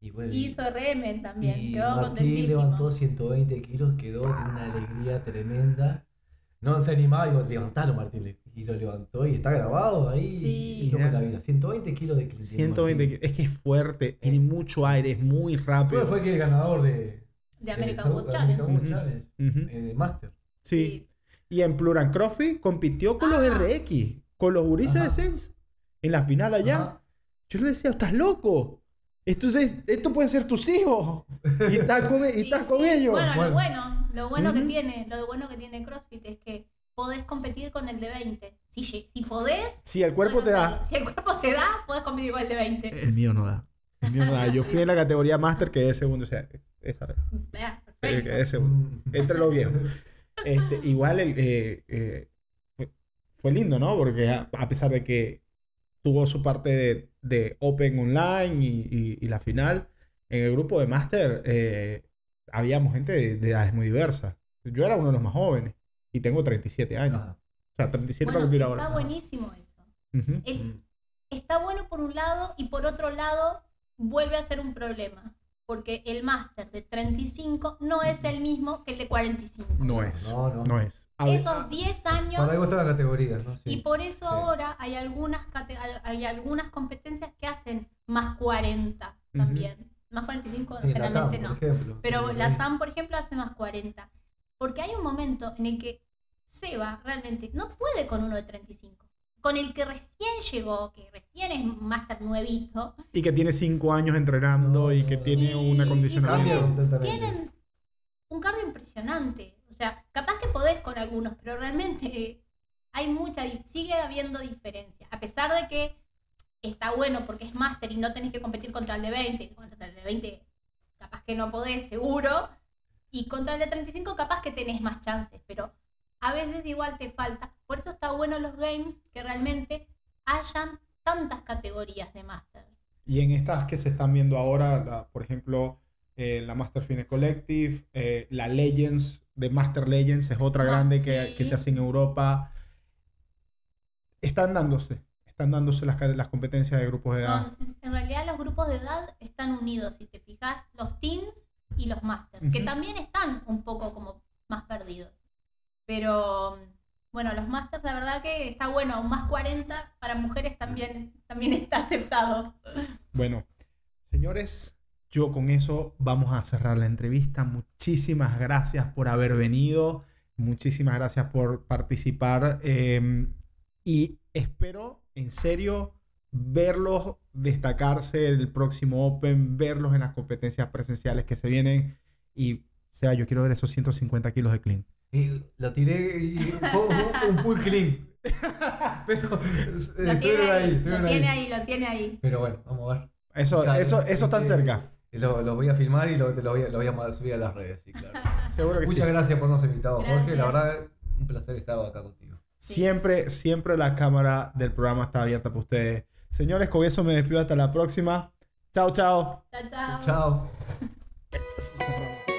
Y bueno, Hizo RM también, y quedó Martín contentísimo. levantó 120 kilos, quedó una alegría tremenda. No se animaba, digo, levantalo Martín, y lo levantó y está grabado ahí. Sí. y loco la vida. 120 kilos de clean. tiene 120 Martín. kilos. Es que es fuerte, tiene mucho aire, es muy rápido. Fue, fue que el ganador de, De American de- Wood de Challenge. American Wood en el Master. Sí. Y en Plural Crossfit compitió con los Ah. RX, con los gurises de. Sense. En la final allá. Ajá. Yo le decía, estás loco. Esto, es- esto pueden ser tus hijos. Y estás con, y Sí, estás sí. con ellos. Bueno, Bueno. lo bueno, lo bueno que Ujú. tiene, lo bueno que tiene CrossFit es que podés competir con el de 20. Si, si podés, Si el cuerpo te da. Si el cuerpo te da, podés competir con el de 20. El mío no da. El mío no da. Yo fui en la categoría Master que es segundo. O sea, esa vez. Ah, Eh, es. Mm. Entre los viejos. Este, igual el, eh, eh, fue, lindo, ¿no? Porque a, a pesar de que tuvo su parte de, de Open Online y, y- y la final, en el grupo de Master eh, habíamos gente de, de edades muy diversas. Yo era uno de los más jóvenes y tengo 37 años. Ajá. O sea, 37 para Bueno, cumplir está ahora. buenísimo eso. Ujú. El- Mm. está bueno por un lado y por otro lado vuelve a ser un problema. Porque el máster de 35 no es el mismo que el de 45. No es. No, no. No es. A Esos 10 años Para algo están las categorías, ¿no? Sí. Y por eso Sí. ahora hay algunas, cate- hay- algunas competencias que hacen más 40 también. Más 45 Sí, la generalmente TAM, no. por ejemplo. Pero Sí, la. TAM, por ejemplo, hace más 40. Porque hay un momento en el que Seba realmente no puede con uno de 35. Con el que recién llegó, que recién es máster nuevito, y que tiene 5 años entrenando No, y que no, tiene y- un acondicionamiento. Tienen, un cardio impresionante. O sea, capaz que podés con algunos, pero realmente hay mucha, sigue habiendo diferencia. A pesar de que está bueno porque es máster y no tenés que competir contra el de 20, contra el de 20 capaz que no podés, seguro, y contra el de 35 capaz que tenés más chances, pero a veces igual te falta. Por eso está bueno los games que realmente hayan tantas categorías de máster. Y en estas que se están viendo ahora, la- por ejemplo, eh, la Master Fitness Collective, eh, la Legends, de Master Legends, es otra Ah, grande que, sí. que se hace en Europa. Están dándose, están dándose las, las competencias de grupos de edad. Son, en realidad los grupos de edad están unidos, si te fijas, los teens y los masters, que Ujú. también están un poco como más perdidos. Pero bueno, los masters la verdad que está bueno, más 40 para mujeres también, también está aceptado. Bueno, señores, yo con eso vamos a cerrar la entrevista. Muchísimas gracias por haber venido. Muchísimas gracias por participar. eh, y espero, en serio, verlos destacarse el próximo Open, verlos en las competencias presenciales que se vienen. Y, o sea, yo quiero ver esos 150 kilos de clean. Y lo tiré y fue un, un pull clean. Pero eh, Lo estuvieron tiene ahí, lo estuvieron tiene ahí, lo tiene ahí. Pero bueno, vamos a ver. Eso, Sale. eso, eso está Eh, cerca. Lo, lo voy a filmar y lo, lo voy a, lo voy a subir a las redes, sí, claro. Seguro que sí. Muchas gracias por habernos invitado, Jorge. La Gracias. verdad, un placer estar acá contigo. Sí. Siempre, siempre la cámara del programa está abierta para ustedes. Señores, con eso me despido hasta la próxima. Chao, chao. Chao, chao. Chao.